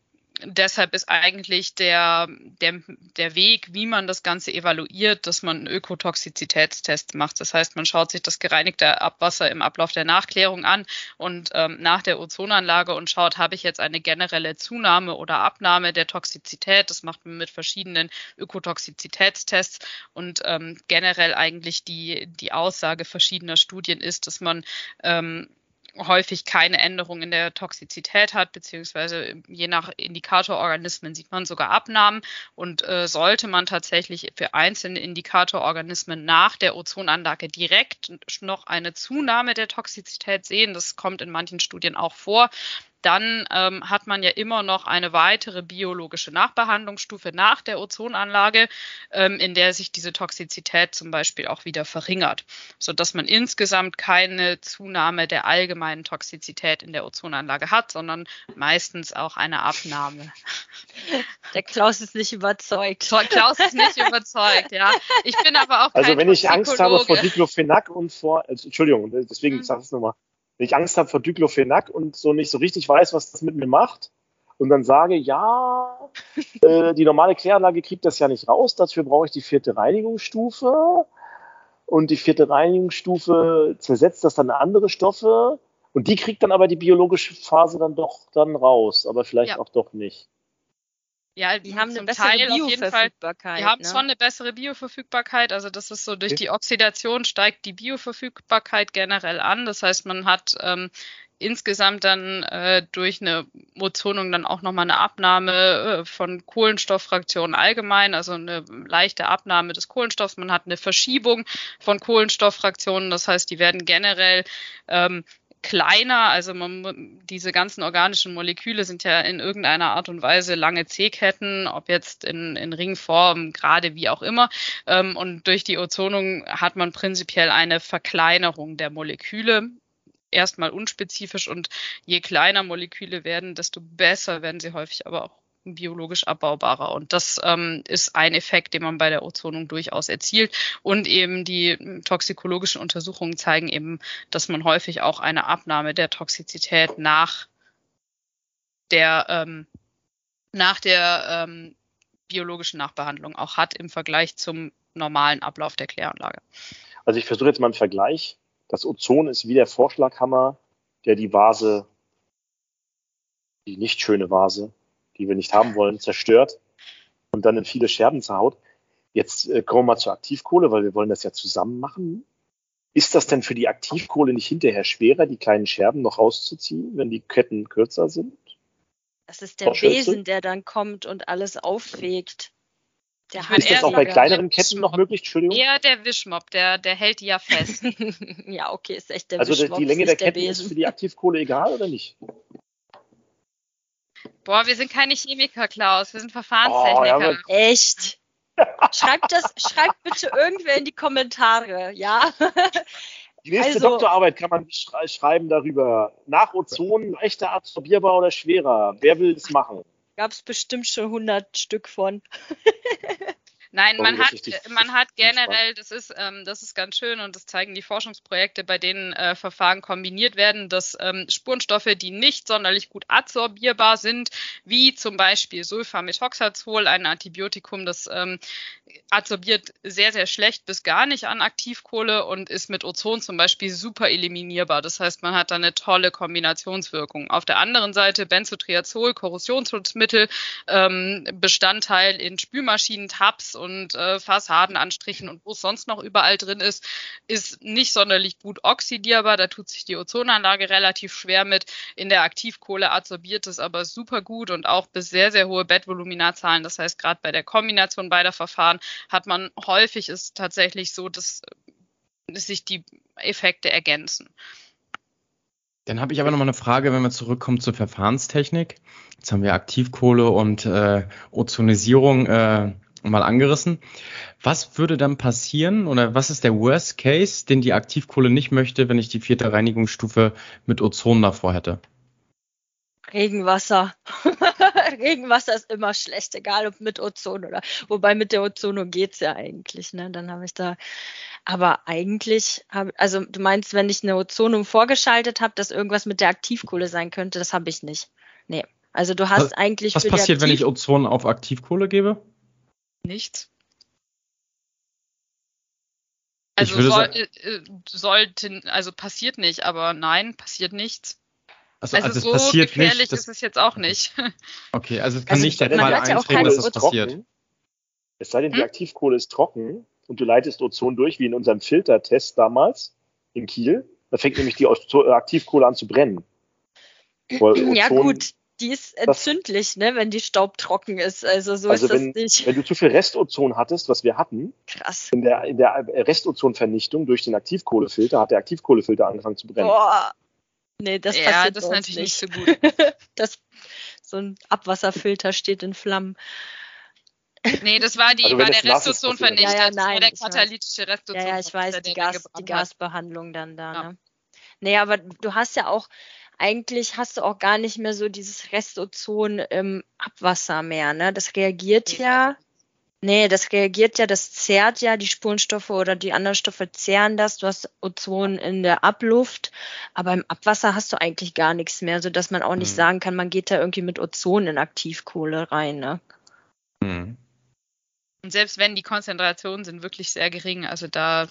deshalb ist eigentlich der, der, der Weg, wie man das Ganze evaluiert, dass man einen Ökotoxizitätstest macht. Das heißt, man schaut sich das gereinigte Abwasser im Ablauf der Nachklärung an und ähm, nach der Ozonanlage und schaut, habe ich jetzt eine generelle Zunahme oder Abnahme der Toxizität. Das macht man mit verschiedenen Ökotoxizitätstests und ähm, generell eigentlich die, die Aussage verschiedener Studien ist, dass man ähm, häufig keine Änderung in der Toxizität hat, beziehungsweise je nach Indikatororganismen sieht man sogar Abnahmen. Und äh, sollte man tatsächlich für einzelne Indikatororganismen nach der Ozonanlage direkt noch eine Zunahme der Toxizität sehen, das kommt in manchen Studien auch vor, dann ähm, hat man ja immer noch eine weitere biologische Nachbehandlungsstufe nach der Ozonanlage, ähm, in der sich diese Toxizität zum Beispiel auch wieder verringert, sodass man insgesamt keine Zunahme der allgemeinen Toxizität in der Ozonanlage hat, sondern meistens auch eine Abnahme. Der Klaus ist nicht überzeugt. Klaus ist nicht überzeugt, ja. Ich bin aber auch Also wenn ich Angst habe vor Diclofenac und vor, also, Entschuldigung, deswegen mhm. sage ich es nochmal, wenn ich Angst habe vor Diclofenac und so nicht so richtig weiß, was das mit mir macht, und dann sage, ja, <laughs> äh, die normale Kläranlage kriegt das ja nicht raus, dafür brauche ich die vierte Reinigungsstufe. Und die vierte Reinigungsstufe zersetzt das dann andere Stoffe. Und die kriegt dann aber die biologische Phase dann doch dann raus, aber vielleicht ja. auch doch nicht. Ja, die haben eine bessere Teil Bioverfügbarkeit. Die haben ne? schon eine bessere Bioverfügbarkeit. Also das ist so durch die Oxidation steigt die Bioverfügbarkeit generell an. Das heißt, man hat ähm, insgesamt dann äh, durch eine Ozonung dann auch nochmal eine Abnahme äh, von Kohlenstofffraktionen allgemein, also eine leichte Abnahme des Kohlenstoffs. Man hat eine Verschiebung von Kohlenstofffraktionen. Das heißt, die werden generell ähm, kleiner, also man, diese ganzen organischen Moleküle sind ja in irgendeiner Art und Weise lange C-Ketten, ob jetzt in, in Ringform, gerade wie auch immer. Ähm, und durch die Ozonung hat man prinzipiell eine Verkleinerung der Moleküle. Erstmal unspezifisch und je kleiner Moleküle werden, desto besser werden sie häufig aber auch biologisch abbaubarer. Und das ähm, ist ein Effekt, den man bei der Ozonung durchaus erzielt. Und eben die toxikologischen Untersuchungen zeigen eben, dass man häufig auch eine Abnahme der Toxizität nach der, ähm, nach der ähm, biologischen Nachbehandlung auch hat im Vergleich zum normalen Ablauf der Kläranlage. Also ich versuche jetzt mal einen Vergleich. Das Ozon ist wie der Vorschlaghammer, der die Vase, die nicht schöne Vase, die wir nicht haben wollen, zerstört und dann in viele Scherben zerhaut. Jetzt äh, kommen wir mal zur Aktivkohle, weil wir wollen das ja zusammen machen. Ist das denn für die Aktivkohle nicht hinterher schwerer, die kleinen Scherben noch rauszuziehen, wenn die Ketten kürzer sind? Das ist der Besen, der dann kommt und alles auffegt. Der ist das auch bei kleineren Ketten noch möglich? Entschuldigung. Ja, der Wischmopp, der, der hält die ja fest. <laughs> ja, okay, ist echt der also Wischmopp. Also die Länge der Ketten der ist für die Aktivkohle egal oder nicht? Boah, wir sind keine Chemiker, Klaus. Wir sind Verfahrenstechniker. Oh, ja, Echt? <laughs> schreibt das, schreibt bitte irgendwer in die Kommentare, ja? Die nächste also, Doktorarbeit kann man schreiben darüber. Nach Ozon, leichter absorbierbar oder schwerer? Wer will es machen? Gab es bestimmt schon 100 Stück von. <laughs> Nein, man hat, man <laughs> hat generell, das ist, ähm, das ist ganz schön und das zeigen die Forschungsprojekte, bei denen äh, Verfahren kombiniert werden, dass ähm, Spurenstoffe, die nicht sonderlich gut adsorbierbar sind, wie zum Beispiel Sulfamethoxazol, ein Antibiotikum, das ähm, adsorbiert sehr, sehr schlecht bis gar nicht an Aktivkohle und ist mit Ozon zum Beispiel super eliminierbar. Das heißt, man hat da eine tolle Kombinationswirkung. Auf der anderen Seite Benzotriazol, Korrosionsschutzmittel, ähm, Bestandteil in Spülmaschinen, Tabs und äh, Fassadenanstrichen und wo es sonst noch überall drin ist, ist nicht sonderlich gut oxidierbar. Da tut sich die Ozonanlage relativ schwer mit. In der Aktivkohle adsorbiert es aber super gut und auch bis sehr, sehr hohe Bettvoluminarzahlen. Das heißt, gerade bei der Kombination beider Verfahren hat man häufig ist tatsächlich so, dass, dass sich die Effekte ergänzen. Dann habe ich aber noch mal eine Frage, wenn wir zurückkommen zur Verfahrenstechnik. Jetzt haben wir Aktivkohle und äh, Ozonisierung äh, mal angerissen. Was würde dann passieren oder was ist der Worst Case, den die Aktivkohle nicht möchte, wenn ich die vierte Reinigungsstufe mit Ozon davor hätte? Regenwasser. <laughs> Regenwasser ist immer schlecht, egal ob mit Ozon oder. Wobei mit der Ozonung geht's ja eigentlich, ne? Dann habe ich da. Aber eigentlich habe, also du meinst, wenn ich eine Ozonung vorgeschaltet habe, dass irgendwas mit der Aktivkohle sein könnte, das habe ich nicht. Nee, Also du hast Was- eigentlich Was passiert, wenn Aktiv- ich Ozon auf Aktivkohle gebe? Nichts. Ich Also soll, sa- äh, äh, sollte, also passiert nicht, aber nein, passiert nichts. Also, Also, also, so passiert gefährlich nicht. ist Das, es jetzt auch nicht. <laughs> okay, also es kann Also nicht der Fall ja eintreten, dass das passiert. Es sei denn, die Hm? Aktivkohle ist trocken und du leitest Ozon durch, wie in unserem Filtertest damals in Kiel. Da fängt nämlich die Aktivkohle an zu brennen. Weil Ja gut, die ist das- entzündlich, ne, wenn die staubtrocken ist. Also so Also ist das wenn, nicht. wenn du zu viel Restozon hattest, was wir hatten, Krass. in der, in der Restozonvernichtung durch den Aktivkohlefilter hat der Aktivkohlefilter angefangen zu brennen. Boah. Nee, das ja, passiert das ist natürlich nicht so gut. <laughs> Das, so ein Abwasserfilter steht in Flammen. Nee, das war die, Also war der nass ist, Restozon passiert vernichtet. das. Ja, ja, das war nein, der katalytische Restozon. Ja, ja, ich weiß, die, Gas, die Gas. Gasbehandlung dann da, Ja. ne? Nee, aber du hast ja auch, eigentlich hast du auch gar nicht mehr so dieses Restozon im Abwasser mehr, ne? Das reagiert ja. Nee, das reagiert ja, das zehrt ja, die Spurenstoffe oder die anderen Stoffe zehren das. Du hast Ozon in der Abluft, aber im Abwasser hast du eigentlich gar nichts mehr, sodass man auch nicht Mhm. sagen kann, man geht da irgendwie mit Ozon in Aktivkohle rein, ne? Hm. Und selbst wenn die Konzentrationen sind wirklich sehr gering, also da,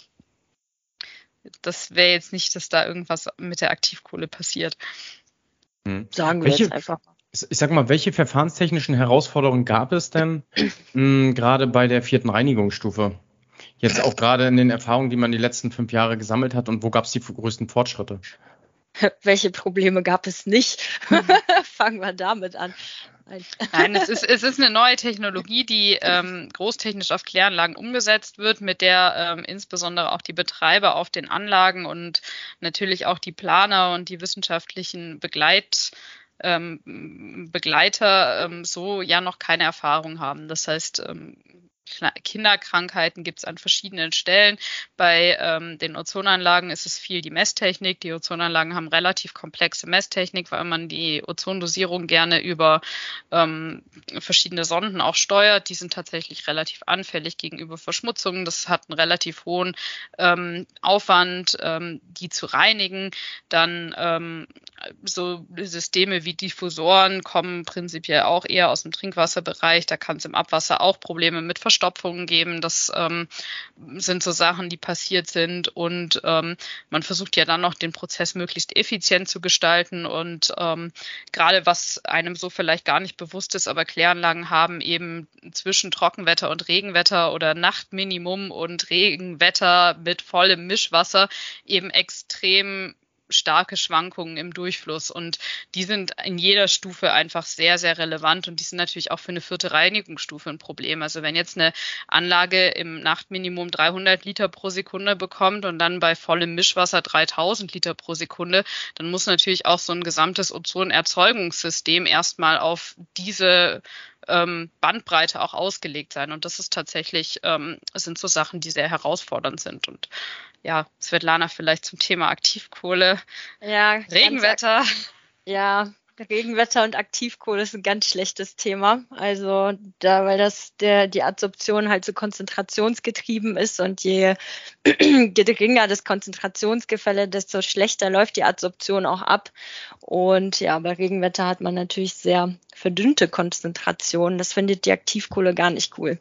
das wäre jetzt nicht, dass da irgendwas mit der Aktivkohle passiert. Hm. Sagen wir Welche- jetzt einfach. Ich ich sag mal, welche verfahrenstechnischen Herausforderungen gab es denn mh, gerade bei der vierten Reinigungsstufe? Jetzt auch gerade in den Erfahrungen, die man die letzten fünf Jahre gesammelt hat und wo gab es die größten Fortschritte? <laughs> Welche Probleme gab es nicht? Mhm. <laughs> Fangen wir damit an. Nein. Nein, es ist, es ist eine neue Technologie, die ähm, großtechnisch auf Kläranlagen umgesetzt wird, mit der ähm, insbesondere auch die Betreiber auf den Anlagen und natürlich auch die Planer und die wissenschaftlichen Begleit, ähm, Begleiter ähm, so ja noch keine Erfahrung haben. Das heißt, ähm, Kinderkrankheiten gibt es an verschiedenen Stellen. Bei ähm, den Ozonanlagen ist es viel die Messtechnik. Die Ozonanlagen haben relativ komplexe Messtechnik, weil man die Ozondosierung gerne über ähm, verschiedene Sonden auch steuert. Die sind tatsächlich relativ anfällig gegenüber Verschmutzungen. Das hat einen relativ hohen ähm, Aufwand, ähm, die zu reinigen. Dann ähm, so Systeme wie Diffusoren kommen prinzipiell auch eher aus dem Trinkwasserbereich. Da kann es im Abwasser auch Probleme mit Verstopfungen geben. Das ähm, sind so Sachen, die passiert sind. Und ähm, man versucht ja dann noch den Prozess möglichst effizient zu gestalten. Und ähm, gerade was einem so vielleicht gar nicht bewusst ist, aber Kläranlagen haben eben zwischen Trockenwetter und Regenwetter oder Nachtminimum und Regenwetter mit vollem Mischwasser eben extrem starke Schwankungen im Durchfluss und die sind in jeder Stufe einfach sehr, sehr relevant und die sind natürlich auch für eine vierte Reinigungsstufe ein Problem. Also wenn jetzt eine Anlage im Nachtminimum 300 Liter pro Sekunde bekommt und dann bei vollem Mischwasser 3000 Liter pro Sekunde, dann muss natürlich auch so ein gesamtes Ozonerzeugungssystem erstmal auf diese ähm, Bandbreite auch ausgelegt sein. Und das ist tatsächlich, ähm, sind so Sachen, die sehr herausfordernd sind. Und ja, Svetlana vielleicht zum Thema Aktivkohle, Ja, Regenwetter. Ja, Regenwetter und Aktivkohle ist ein ganz schlechtes Thema. Also da, weil das der die Adsorption halt so konzentrationsgetrieben ist und je <clears throat> geringer das Konzentrationsgefälle, desto schlechter läuft die Adsorption auch ab. Und ja, bei Regenwetter hat man natürlich sehr verdünnte Konzentration. Das findet die Aktivkohle gar nicht cool.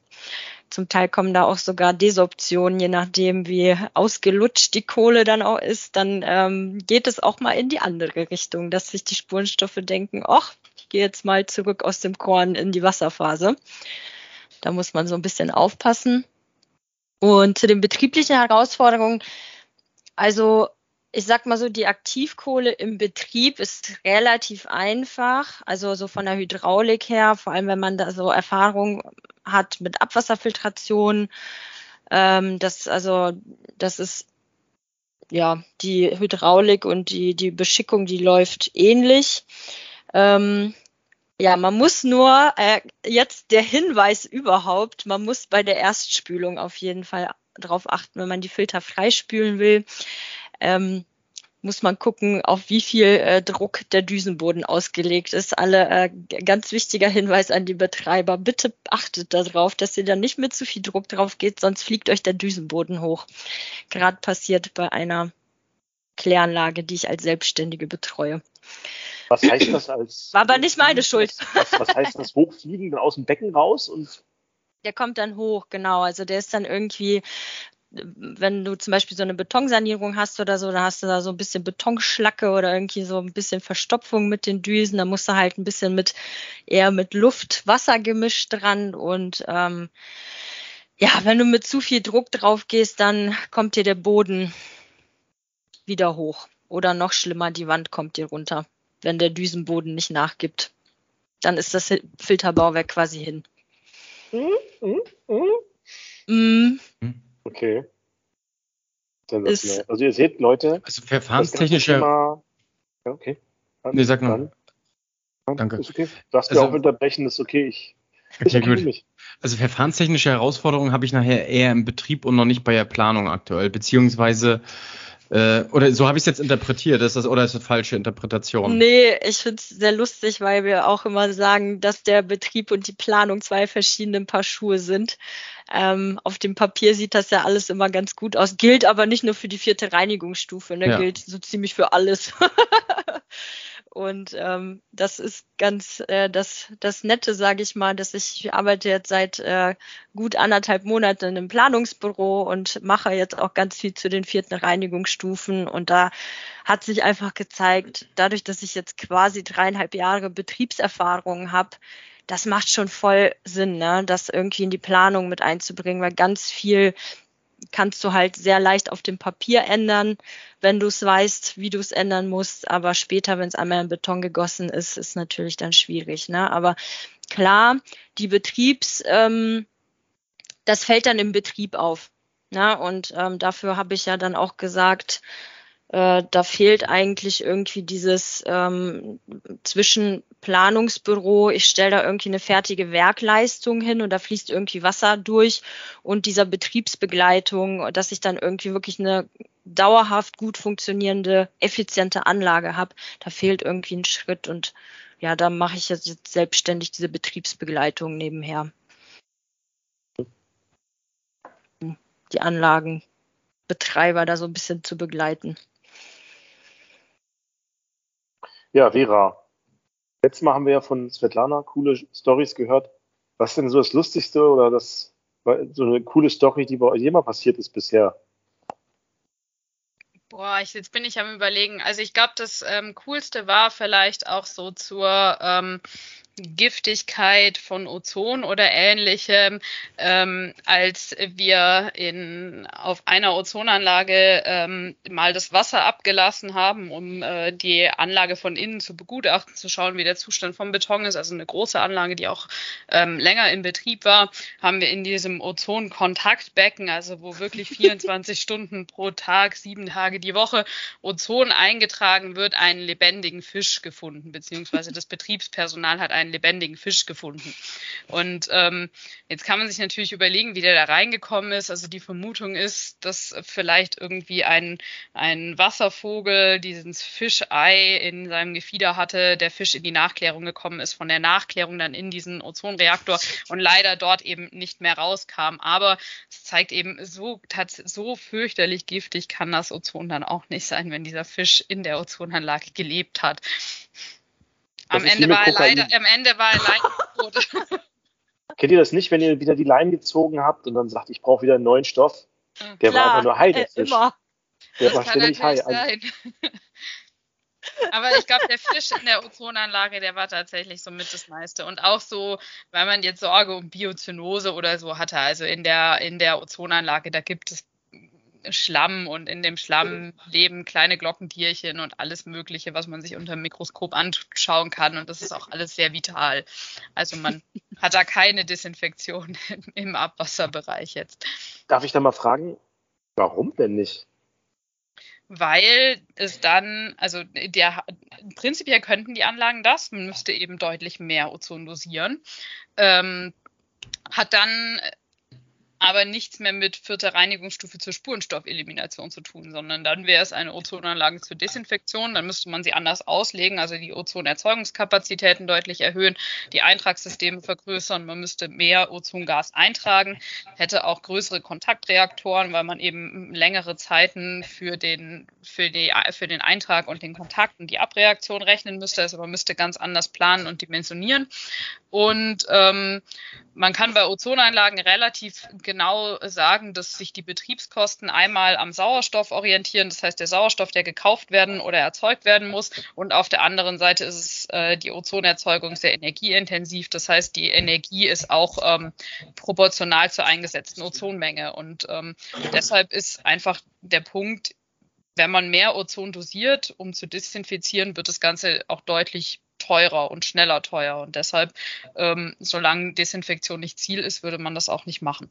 Zum Teil kommen da auch sogar Desorptionen, je nachdem, wie ausgelutscht die Kohle dann auch ist. Dann ähm, geht es auch mal in die andere Richtung, dass sich die Spurenstoffe denken, ach, ich gehe jetzt mal zurück aus dem Korn in die Wasserphase. Da muss man so ein bisschen aufpassen. Und zu den betrieblichen Herausforderungen, also ich sag mal so, die Aktivkohle im Betrieb ist relativ einfach, also so von der Hydraulik her, vor allem wenn man da so Erfahrung hat mit Abwasserfiltration. Ähm, das also, das ist ja die Hydraulik und die die Beschickung, die läuft ähnlich. Ähm, ja, man muss nur äh, jetzt der Hinweis überhaupt, man muss bei der Erstspülung auf jeden Fall darauf achten, wenn man die Filter freispülen will. Ähm, muss man gucken, auf wie viel äh, Druck der Düsenboden ausgelegt ist. Alle äh, ganz wichtiger Hinweis an die Betreiber, bitte achtet darauf, dass ihr da nicht mit zu viel Druck drauf geht, sonst fliegt euch der Düsenboden hoch. Gerade passiert bei einer Kläranlage, die ich als Selbstständige betreue. Was heißt das als. War aber nicht meine Schuld. Was, was, heißt das Hochfliegen dann aus dem Becken raus und. Der kommt dann hoch, genau. Also der ist dann irgendwie wenn du zum Beispiel so eine Betonsanierung hast oder so, dann hast du da so ein bisschen Betonschlacke oder irgendwie so ein bisschen Verstopfung mit den Düsen. Da musst du halt ein bisschen mit eher mit Luft, Wasser gemischt dran und ähm, ja, wenn du mit zu viel Druck drauf gehst, dann kommt dir der Boden wieder hoch. Oder noch schlimmer, die Wand kommt dir runter, wenn der Düsenboden nicht nachgibt. Dann ist das Filterbauwerk quasi hin. Mhm. Mhm. Mhm. Okay. Ist, also ihr seht, Leute. Also verfahrenstechnische. Ja, okay. Dann, nee, sag mal. Danke. Ist okay. Darfst also, du auch unterbrechen, ist okay. Ich, <laughs> okay, gut. Mich. Also verfahrenstechnische Herausforderungen habe ich nachher eher im Betrieb und noch nicht bei der Planung aktuell, beziehungsweise äh, oder so habe ich es jetzt interpretiert, ist das, oder ist das eine falsche Interpretation? Nee, ich finde es sehr lustig, weil wir auch immer sagen, dass der Betrieb und die Planung zwei verschiedene Paar Schuhe sind. Ähm, auf dem Papier sieht das ja alles immer ganz gut aus, gilt aber nicht nur für die vierte Reinigungsstufe, ne? Ja. gilt so ziemlich für alles. <laughs> Und ähm, das ist ganz äh, das, das Nette, sage ich mal, dass ich, arbeite jetzt seit äh, gut anderthalb Monaten im Planungsbüro und mache jetzt auch ganz viel zu den vierten Reinigungsstufen. Und da hat sich einfach gezeigt, dadurch, dass ich jetzt quasi dreieinhalb Jahre Betriebserfahrung habe, das macht schon voll Sinn, ne? das irgendwie in die Planung mit einzubringen, weil ganz viel kannst du halt sehr leicht auf dem Papier ändern, wenn du es weißt, wie du es ändern musst. Aber später, wenn es einmal in Beton gegossen ist, ist natürlich dann schwierig. Ne? Aber klar, die Betriebs, ähm, das fällt dann im Betrieb auf. Ne? Und ähm, dafür habe ich ja dann auch gesagt, äh, da fehlt eigentlich irgendwie dieses ähm, zwischen Planungsbüro, ich stelle da irgendwie eine fertige Werkleistung hin und da fließt irgendwie Wasser durch und dieser Betriebsbegleitung, dass ich dann irgendwie wirklich eine dauerhaft gut funktionierende, effiziente Anlage habe, da fehlt irgendwie ein Schritt und ja, da mache ich jetzt selbstständig diese Betriebsbegleitung nebenher. Die Anlagenbetreiber da so ein bisschen zu begleiten. Ja, Vera. Letztes Mal haben wir ja von Svetlana coole Stories gehört. Was ist denn so das Lustigste oder das so eine coole Story, die bei euch jemals passiert ist bisher? Boah, ich, jetzt bin ich am überlegen. Also ich glaube, das ähm, Coolste war vielleicht auch so zur ähm, Giftigkeit von Ozon oder ähnlichem, ähm, als wir in, auf einer Ozonanlage ähm, mal das Wasser abgelassen haben, um äh, die Anlage von innen zu begutachten, zu schauen, wie der Zustand vom Beton ist. Also eine große Anlage, die auch ähm, länger in Betrieb war, haben wir in diesem Ozonkontaktbecken, also wo wirklich 24 <laughs> Stunden pro Tag, sieben Tage die Woche Ozon eingetragen wird, einen lebendigen Fisch gefunden, beziehungsweise das Betriebspersonal hat einen einen lebendigen Fisch gefunden. Und ähm, jetzt kann man sich natürlich überlegen, wie der da reingekommen ist. Also die Vermutung ist, dass vielleicht irgendwie ein, ein Wasservogel dieses Fischei in seinem Gefieder hatte, der Fisch in die Nachklärung gekommen ist, von der Nachklärung dann in diesen Ozonreaktor und leider dort eben nicht mehr rauskam. Aber es zeigt eben, so, so fürchterlich giftig kann das Ozon dann auch nicht sein, wenn dieser Fisch in der Ozonanlage gelebt hat. Am Ende, war er leider, am Ende war er leider <laughs> tot. Kennt ihr das nicht, wenn ihr wieder die Leine gezogen habt und dann sagt, ich brauche wieder einen neuen Stoff? Der Klar, war einfach nur Hai, der Fisch. Immer. Der das war ständig Hai. <laughs> Also, aber ich glaube, der Fisch in der Ozonanlage, der war tatsächlich so mit das meiste. Und auch so, weil man jetzt Sorge um Biozynose oder so hatte. Also in der, in der Ozonanlage, da gibt es Schlamm und in dem Schlamm leben kleine Glockentierchen und alles Mögliche, was man sich unter dem Mikroskop anschauen kann. Und das ist auch alles sehr vital. Also man <laughs> hat da keine Desinfektion <laughs> im Abwasserbereich jetzt. Darf ich da mal fragen, warum denn nicht? Weil es dann, also der, prinzipiell könnten die Anlagen das, man müsste eben deutlich mehr Ozon dosieren. Ähm, hat dann aber nichts mehr mit vierter Reinigungsstufe zur Spurenstoffelimination zu tun, sondern dann wäre es eine Ozonanlage zur Desinfektion. Dann müsste man sie anders auslegen, also die Ozonerzeugungskapazitäten deutlich erhöhen, die Eintragssysteme vergrößern. Man müsste mehr Ozongas eintragen, hätte auch größere Kontaktreaktoren, weil man eben längere Zeiten für den, für, die, für den Eintrag und den Kontakt und die Abreaktion rechnen müsste. Also man müsste ganz anders planen und dimensionieren. Und ähm, man kann bei Ozonanlagen relativ genau sagen, dass sich die Betriebskosten einmal am Sauerstoff orientieren, das heißt der Sauerstoff, der gekauft werden oder erzeugt werden muss. Und auf der anderen Seite ist es äh, die Ozonerzeugung sehr energieintensiv. Das heißt, die Energie ist auch ähm, proportional zur eingesetzten Ozonmenge. Und ähm, deshalb ist einfach der Punkt, wenn man mehr Ozon dosiert, um zu desinfizieren, wird das Ganze auch deutlich teurer und schneller teuer. Und deshalb, ähm, solange Desinfektion nicht Ziel ist, würde man das auch nicht machen.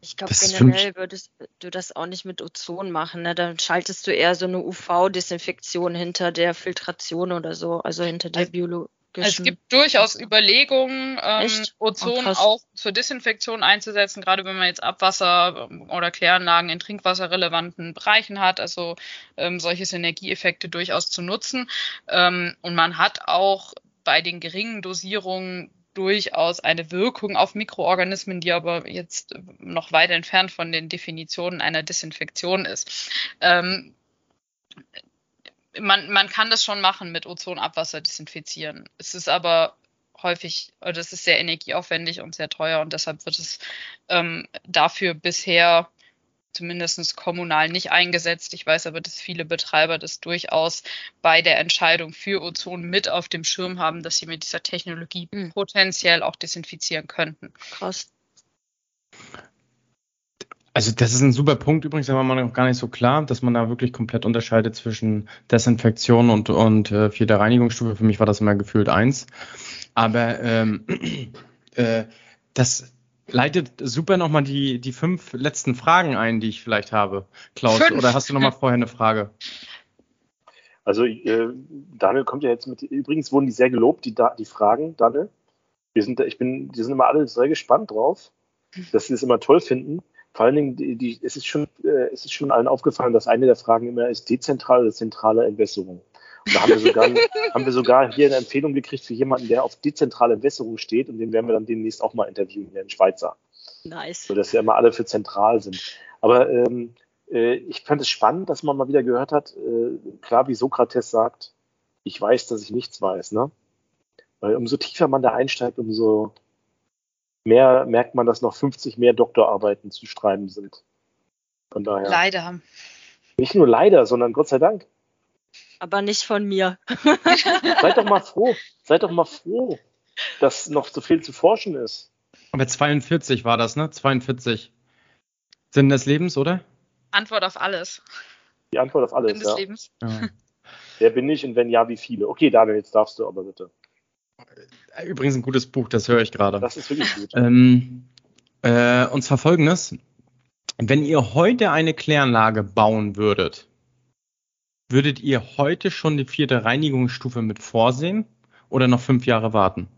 Ich glaube, generell würdest du das auch nicht mit Ozon machen. Ne? Dann schaltest du eher so eine UV-Desinfektion hinter der Filtration oder so, also hinter der biologischen. Es gibt durchaus Überlegungen, ähm, Ozon oh, auch zur Desinfektion einzusetzen, gerade wenn man jetzt Abwasser ähm, oder Kläranlagen in trinkwasserrelevanten Bereichen hat, also ähm, solche Synergieeffekte durchaus zu nutzen. Ähm, und man hat auch bei den geringen Dosierungen durchaus eine Wirkung auf Mikroorganismen, die aber jetzt noch weit entfernt von den Definitionen einer Desinfektion ist. Ähm, man, man kann das schon machen mit Ozonabwasser desinfizieren. Es ist aber häufig, oder es ist sehr energieaufwendig und sehr teuer und deshalb wird es ähm, dafür bisher zumindest kommunal nicht eingesetzt. Ich weiß aber, dass viele Betreiber das durchaus bei der Entscheidung für Ozon mit auf dem Schirm haben, dass sie mit dieser Technologie mhm. potenziell auch desinfizieren könnten. Krass. Also das ist ein super Punkt übrigens, aber man noch gar nicht so klar, dass man da wirklich komplett unterscheidet zwischen Desinfektion und, und äh, vierter Reinigungsstufe. Für mich war das immer gefühlt eins. Aber ähm, <clears throat> äh, das leitet super nochmal die, die fünf letzten Fragen ein, die ich vielleicht habe. Klaus, fünf. oder hast du nochmal vorher eine Frage? Also äh, Daniel kommt ja jetzt mit, übrigens wurden die sehr gelobt, die, die Fragen, Daniel. Wir sind, ich bin, die sind immer alle sehr gespannt drauf, dass sie es immer toll finden. Vor allen Dingen, die, die, es, ist schon, äh, es ist schon allen aufgefallen, dass eine der Fragen immer ist dezentrale oder zentrale Entwässerung. Und da haben wir, sogar, <laughs> haben wir sogar hier eine Empfehlung gekriegt für jemanden, der auf dezentrale Entwässerung steht und den werden wir dann demnächst auch mal interviewen, der in Schweizer. Nice. So dass ja immer alle für zentral sind. Aber ähm, äh, ich fand es spannend, dass man mal wieder gehört hat, äh, klar wie Sokrates sagt, ich weiß, dass ich nichts weiß, ne? Weil umso tiefer man da einsteigt, umso mehr merkt man, dass noch 50 mehr Doktorarbeiten zu schreiben sind. Von daher. Leider. Nicht nur leider, sondern Gott sei Dank. Aber nicht von mir. <laughs> Seid doch mal froh. Seid doch mal froh, dass noch so viel zu forschen ist. Aber 42 war das, ne? 42. Sinn des Lebens, oder? Antwort auf alles. Die Antwort auf alles, Sinn des ja. Lebens. Ja. Wer bin ich und wenn ja, wie viele? Okay, Daniel, jetzt darfst du aber bitte. Übrigens ein gutes Buch, das höre ich gerade. Das ist wirklich gut. Ähm, äh, und zwar folgendes. Wenn ihr heute eine Kläranlage bauen würdet, Würdet ihr heute schon die vierte Reinigungsstufe mit vorsehen oder noch fünf Jahre warten?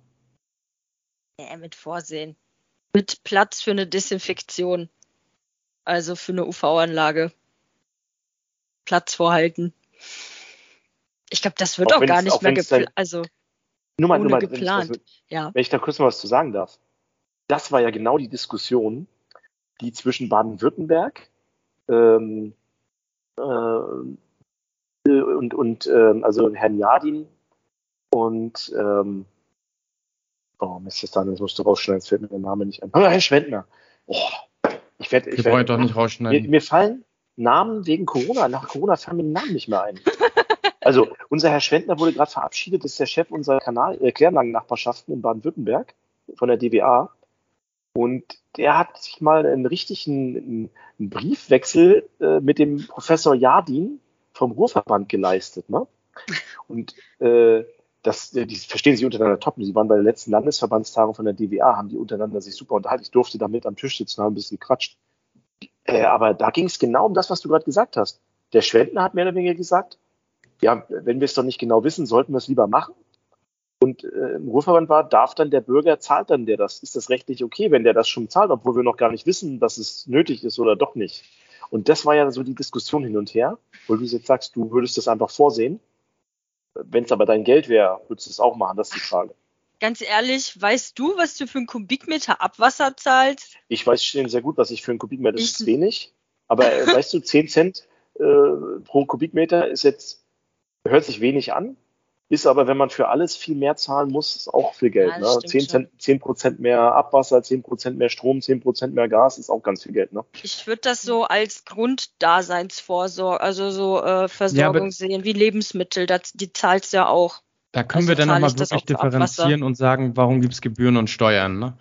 Ja, mit vorsehen. Mit Platz für eine Desinfektion. Also für eine UV-Anlage. Platz vorhalten. Ich glaube, das wird auch, auch gar nicht mehr geplant. Also nur mal, nur mal, geplant. Wenn ich, das, ja. wenn ich da kurz mal was zu sagen darf. Das war ja genau die Diskussion, die zwischen Baden-Württemberg, ähm, äh, und, und ähm, also Herrn Jadin und ähm, oh Mist, jetzt dann, das musst du rausschneiden, jetzt fällt mir der Name nicht ein. Oh, Herr Schwendner. Oh, ich werde, ich werde doch nicht rausschneiden. Mir, mir, fallen Namen wegen Corona, nach Corona fallen mir Namen nicht mehr ein. <laughs> Also unser Herr Schwendner wurde gerade verabschiedet, das ist der Chef unserer Kanal äh, Kläranlagennachbarschaften in Baden-Württemberg von der DWA. Und der hat sich mal einen richtigen einen Briefwechsel äh, mit dem Professor Jadin, vom Ruhrverband geleistet. Ne? Und äh, das, die verstehen sich untereinander top. Sie waren bei der letzten Landesverbandstagung von der DWA, haben die untereinander sich super unterhalten. Ich durfte damit am Tisch sitzen, haben ein bisschen gequatscht. Äh, aber da ging es genau um das, was du gerade gesagt hast. Der Schwendner hat mehr oder weniger gesagt, ja, wenn wir es doch nicht genau wissen, sollten wir es lieber machen. Und äh, im Ruhrverband war, darf dann der Bürger, zahlt dann der das? Ist das rechtlich okay, wenn der das schon zahlt, obwohl wir noch gar nicht wissen, dass es nötig ist oder doch nicht? Und das war ja so die Diskussion hin und her, wo du jetzt sagst, du würdest das einfach vorsehen. Wenn es aber dein Geld wäre, würdest du es auch machen, das ist die Frage. Ganz ehrlich, weißt du, was du für einen Kubikmeter Abwasser zahlst? Ich weiß sehr gut, was ich für einen Kubikmeter, das ist wenig. Aber äh, weißt du, 10 Cent äh, pro Kubikmeter ist jetzt, hört sich wenig an, ist aber, wenn man für alles viel mehr zahlen muss, ist auch viel Geld. Ja, ne? 10, Cent, 10 Prozent mehr Abwasser, 10 Prozent mehr Strom, 10 Prozent mehr Gas ist auch ganz viel Geld. Ne? Ich würde das so als Grunddaseinsvorsorge, also so äh, Versorgung ja, sehen, wie Lebensmittel, das, die zahlst ja auch. Da können also wir dann nochmal wirklich differenzieren und sagen, warum gibt es Gebühren und Steuern. Ne?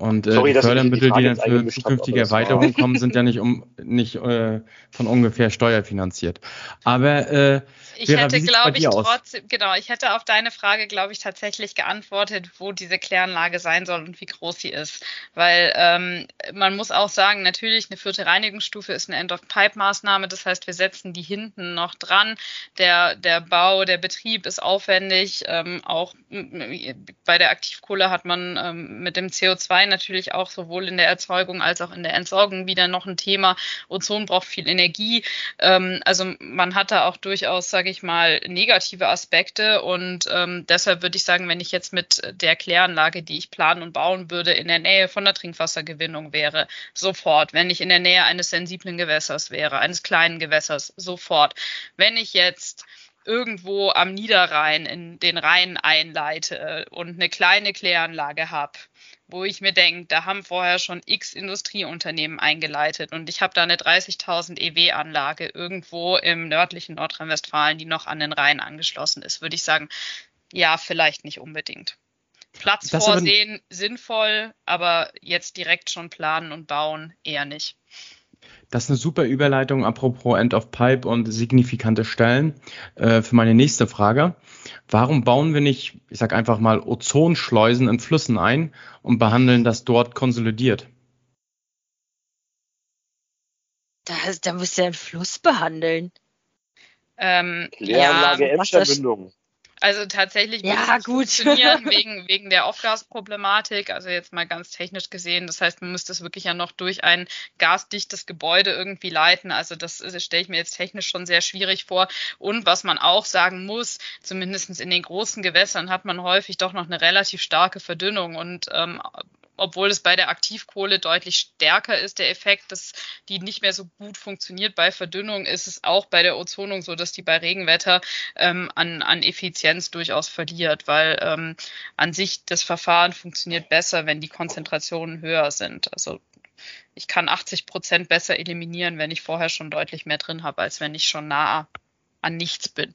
Und äh, Sorry, die Fördermittel, die, die dann für zukünftige Erweiterungen <laughs> kommen, sind ja nicht, um, nicht äh, von ungefähr steuerfinanziert. Aber äh, ich Vera, hätte, glaube ich, trotzdem, genau, ich hätte auf deine Frage, glaube ich, tatsächlich geantwortet, wo diese Kläranlage sein soll und wie groß sie ist. Weil ähm, man muss auch sagen, natürlich, eine vierte Reinigungsstufe ist eine End-of-Pipe-Maßnahme. Das heißt, wir setzen die hinten noch dran. Der, der Bau, der Betrieb ist aufwendig. Ähm, auch bei der Aktivkohle hat man ähm, mit dem CO2 natürlich auch sowohl in der Erzeugung als auch in der Entsorgung wieder noch ein Thema. Ozon braucht viel Energie. Ähm, also man hat da auch durchaus, sage ich mal, negative Aspekte. Und ähm, deshalb würde ich sagen, wenn ich jetzt mit der Kläranlage, die ich planen und bauen würde, in der Nähe von der Trinkwassergewinnung wäre, sofort. Wenn ich in der Nähe eines sensiblen Gewässers wäre, eines kleinen Gewässers, sofort. Wenn ich jetzt irgendwo am Niederrhein in den Rhein einleite und eine kleine Kläranlage habe, wo ich mir denke, da haben vorher schon x Industrieunternehmen eingeleitet und ich habe da eine 30.000 EW-Anlage irgendwo im nördlichen Nordrhein-Westfalen, die noch an den Rhein angeschlossen ist, würde ich sagen, ja, vielleicht nicht unbedingt. Platz das vorsehen, aber, sinnvoll, aber jetzt direkt schon planen und bauen eher nicht. Das ist eine super Überleitung, apropos End of Pipe und signifikante Stellen, äh, für meine nächste Frage. Warum bauen wir nicht, ich sag einfach mal, Ozonschleusen in Flüssen ein und behandeln das dort konsolidiert? Da, da muss ja ein Fluss behandeln. Ähm, Kläranlage ja, Emscher-Mündung. Also tatsächlich muss ja, es gut. funktionieren <laughs> wegen, wegen der Aufgasproblematik. Also jetzt mal ganz technisch gesehen. Das heißt, man müsste es wirklich ja noch durch ein gasdichtes Gebäude irgendwie leiten. Also das, das stelle ich mir jetzt technisch schon sehr schwierig vor. Und was man auch sagen muss, zumindest in den großen Gewässern hat man häufig doch noch eine relativ starke Verdünnung. Und ähm, obwohl es bei der Aktivkohle deutlich stärker ist, der Effekt, dass die nicht mehr so gut funktioniert bei Verdünnung, ist es auch bei der Ozonung so, dass die bei Regenwetter ähm, an, an Effizienz durchaus verliert, weil ähm, an sich das Verfahren funktioniert besser, wenn die Konzentrationen höher sind. Also ich kann 80 Prozent besser eliminieren, wenn ich vorher schon deutlich mehr drin habe, als wenn ich schon nah an nichts bin.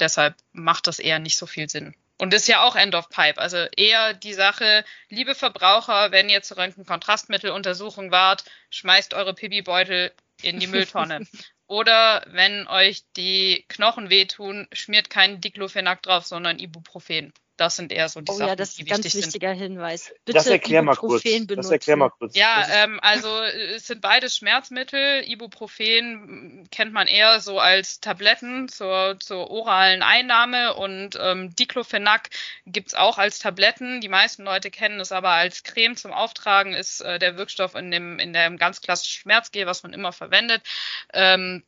Deshalb macht das eher nicht so viel Sinn. Und ist ja auch End of Pipe. Also eher die Sache, liebe Verbraucher, wenn ihr zur Röntgenkontrastmitteluntersuchung wart, schmeißt eure Pipi-Beutel in die Mülltonne. <laughs> Oder wenn euch die Knochen wehtun, schmiert kein Diclofenac drauf, sondern Ibuprofen. Das sind eher so die oh, Sachen, ja, das ist ein ganz wichtiger sind. Hinweis. Bitte das erklär mal kurz. Benutzen. Das erklär mal kurz. Ja, ähm, also es sind beides Schmerzmittel. Ibuprofen kennt man eher so als Tabletten zur, zur oralen Einnahme und ähm, Diclofenac gibt's auch als Tabletten. Die meisten Leute kennen es aber als Creme zum Auftragen, ist äh, der Wirkstoff in dem, in dem ganz klassischen Schmerzgel, was man immer verwendet. Ähm,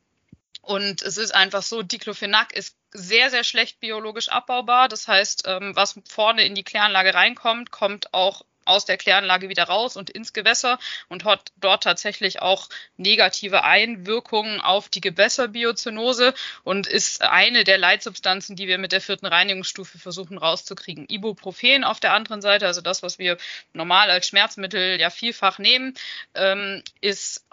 und es ist einfach so, Diclofenac ist sehr, sehr schlecht biologisch abbaubar. Das heißt, ähm, was vorne in die Kläranlage reinkommt, kommt auch aus der Kläranlage wieder raus und ins Gewässer und hat dort tatsächlich auch negative Einwirkungen auf die Gewässerbiozynose und ist eine der Leitsubstanzen, die wir mit der vierten Reinigungsstufe versuchen rauszukriegen. Ibuprofen auf der anderen Seite, also das, was wir normal als Schmerzmittel ja vielfach nehmen, ähm, ist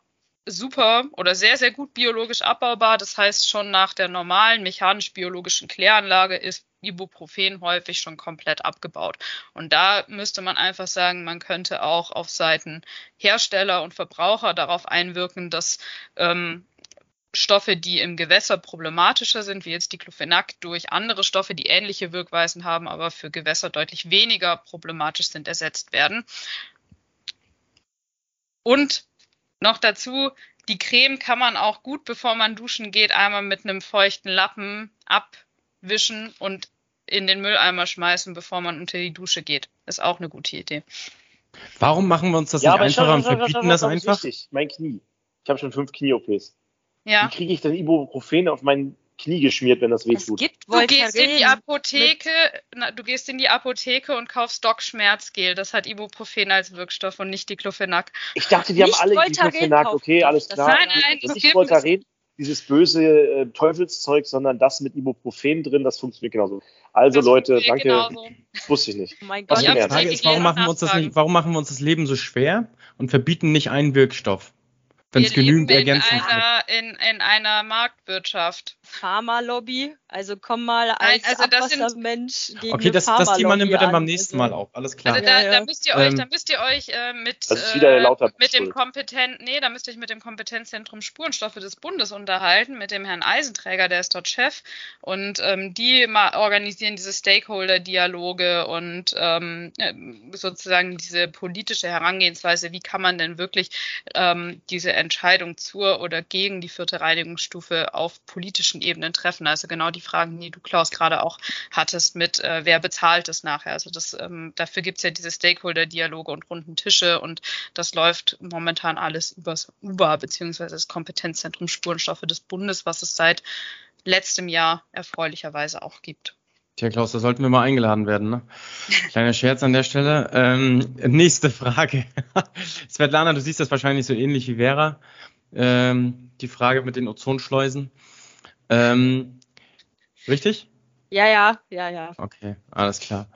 super oder sehr, sehr gut biologisch abbaubar. Das heißt, schon nach der normalen mechanisch-biologischen Kläranlage ist Ibuprofen häufig schon komplett abgebaut. Und da müsste man einfach sagen, man könnte auch auf Seiten Hersteller und Verbraucher darauf einwirken, dass ähm, Stoffe, die im Gewässer problematischer sind, wie jetzt Diclofenac, durch andere Stoffe, die ähnliche Wirkweisen haben, aber für Gewässer deutlich weniger problematisch sind, ersetzt werden. Und noch dazu, die Creme kann man auch gut, bevor man duschen geht, einmal mit einem feuchten Lappen abwischen und in den Mülleimer schmeißen, bevor man unter die Dusche geht. Ist auch eine gute Idee. Warum machen wir uns das ja, nicht einfacher und verbieten das einfach? Richtig, mein Knie. Ich habe schon fünf Knie-OPs. Ja. Wie kriege ich dann Ibuprofen auf mein Knie geschmiert, wenn das weh tut? Du gehst in die Apotheke, na, du gehst in die Apotheke und kaufst Doc-Schmerzgel. Das hat Ibuprofen als Wirkstoff und nicht Diclofenac. Ich dachte, die nicht haben alle Diclofenac. Okay, alles klar. Nein, nein, das ist nicht Voltaren, dieses böse äh, Teufelszeug, sondern das mit Ibuprofen drin, das funktioniert genauso. Also das Leute, danke. Genauso. Das wusste ich nicht. Oh mein Gott. Die Frage ist, warum machen, wir uns das nicht, warum machen wir uns das Leben so schwer und verbieten nicht einen Wirkstoff? Wenn es genügend Ergänzungen gibt. In, in einer Marktwirtschaft. Pharmalobby, also komm mal als Nein, also Abwassermensch gegen Okay, das, das Thema nehmen wir dann beim nächsten also Mal auf, alles klar. Also da, da müsst ihr euch, ähm, da müsst ihr euch äh, mit, äh, mit dem Kompetent, nee, da müsst ihr euch mit dem Kompetenzzentrum Spurenstoffe des Bundes unterhalten, mit dem Herrn Eisenträger, der ist dort Chef. Und ähm, die organisieren diese Stakeholder-Dialoge und ähm, äh, sozusagen diese politische Herangehensweise, wie kann man denn wirklich ähm, diese Entscheidung zur oder gegen die vierte Reinigungsstufe auf politischen Ebenen treffen. Also genau die Fragen, die du, Klaus, gerade auch hattest mit, äh, wer bezahlt es nachher. Also das, ähm, dafür gibt es ja diese Stakeholder-Dialoge und runden Tische und das läuft momentan alles übers UBA, beziehungsweise das Kompetenzzentrum Spurenstoffe des Bundes, was es seit letztem Jahr erfreulicherweise auch gibt. Tja, Klaus, da sollten wir mal eingeladen werden. Ne? Kleiner Scherz an der Stelle. Ähm, nächste Frage. <laughs> Svetlana, du siehst das wahrscheinlich so ähnlich wie Vera. Ähm, die Frage mit den Ozonschleusen. Ähm, richtig? Ja, ja, ja, ja. Okay, alles klar.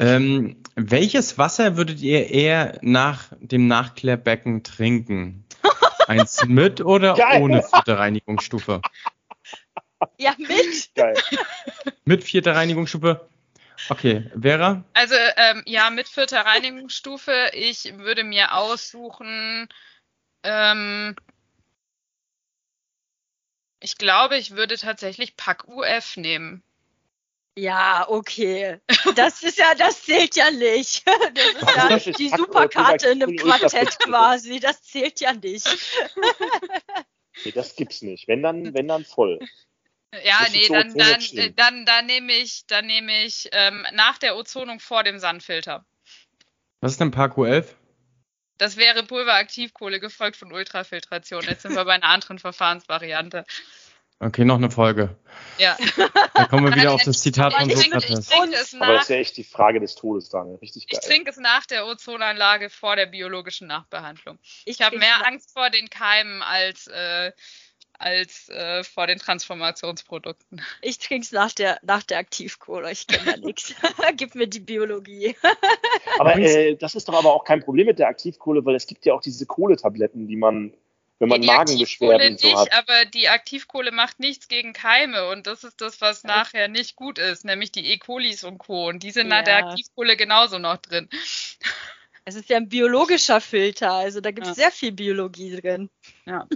Ähm, welches Wasser würdet ihr eher nach dem Nachklärbecken trinken? Eins <laughs> mit oder Geil. ohne vierte Reinigungsstufe? Ja, mit. Geil. <laughs> mit vierter Reinigungsstufe. Okay, Vera? Also ähm, ja, mit vierter Reinigungsstufe. Ich würde mir aussuchen, ähm, ich glaube, ich würde tatsächlich Pack UF nehmen. Ja, okay. Das ist ja, das zählt ja nicht. <laughs> Das ist ja die Superkarte in einem Quartett quasi. Das zählt ja nicht. Nee, das gibt's nicht. Wenn dann, wenn dann voll. Ja, nee, dann, dann, dann, dann nehme ich, dann nehme ich ähm, nach der Ozonung vor dem Sandfilter. Was ist denn Park U11? Das wäre Pulveraktivkohle gefolgt von Ultrafiltration. Jetzt sind wir bei einer anderen Verfahrensvariante. Okay, noch eine Folge. Ja. Da kommen wir wieder auf das Zitat von Sokrates. Aber das ist ja echt die Frage des Todes, Daniel. Richtig geil. Ich trinke es nach der Ozonanlage vor der biologischen Nachbehandlung. Ich habe mehr Angst vor den Keimen als äh, als äh, vor den Transformationsprodukten. Ich trinke es nach der, nach der Aktivkohle. Ich kenne da nichts. <laughs> <laughs> Gib mir die Biologie. <laughs> aber äh, das ist doch aber auch kein Problem mit der Aktivkohle, weil es gibt ja auch diese Kohletabletten, die man wenn man ja, Magenbeschwerden so hat. Aber die Aktivkohle macht nichts gegen Keime und das ist das, was nachher nicht gut ist, nämlich die E. colis und Co. Und die sind ja. nach der Aktivkohle genauso noch drin. Es ist ja ein biologischer Filter, also da gibt es ja. sehr viel Biologie drin. Ja.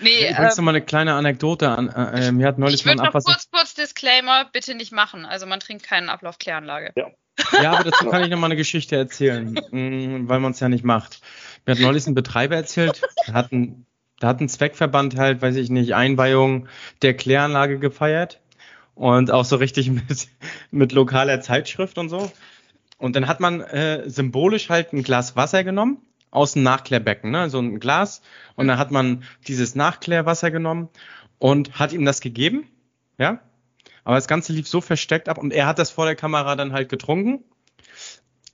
Nee, Übrigens ähm, noch mal eine kleine Anekdote an. Äh, äh mir hat neulich ich würde noch kurz, kurz Disclaimer, bitte nicht machen. Also man trinkt keinen Ablaufkläranlage. Ja. ja, aber dazu kann ich noch mal eine Geschichte erzählen, mm, weil man es ja nicht macht. Mir hat neulich ein Betreiber erzählt, da hat ein, da hat ein Zweckverband halt, weiß ich nicht, Einweihung der Kläranlage gefeiert und auch so richtig <laughs> mit, mit lokaler Zeitschrift und so. Und dann hat man äh, symbolisch halt ein Glas Wasser genommen aus dem Nachklärbecken, ne? so ein Glas. Und dann hat man dieses Nachklärwasser genommen und hat ihm das gegeben, ja. Aber das Ganze lief so versteckt ab und er hat das vor der Kamera dann halt getrunken.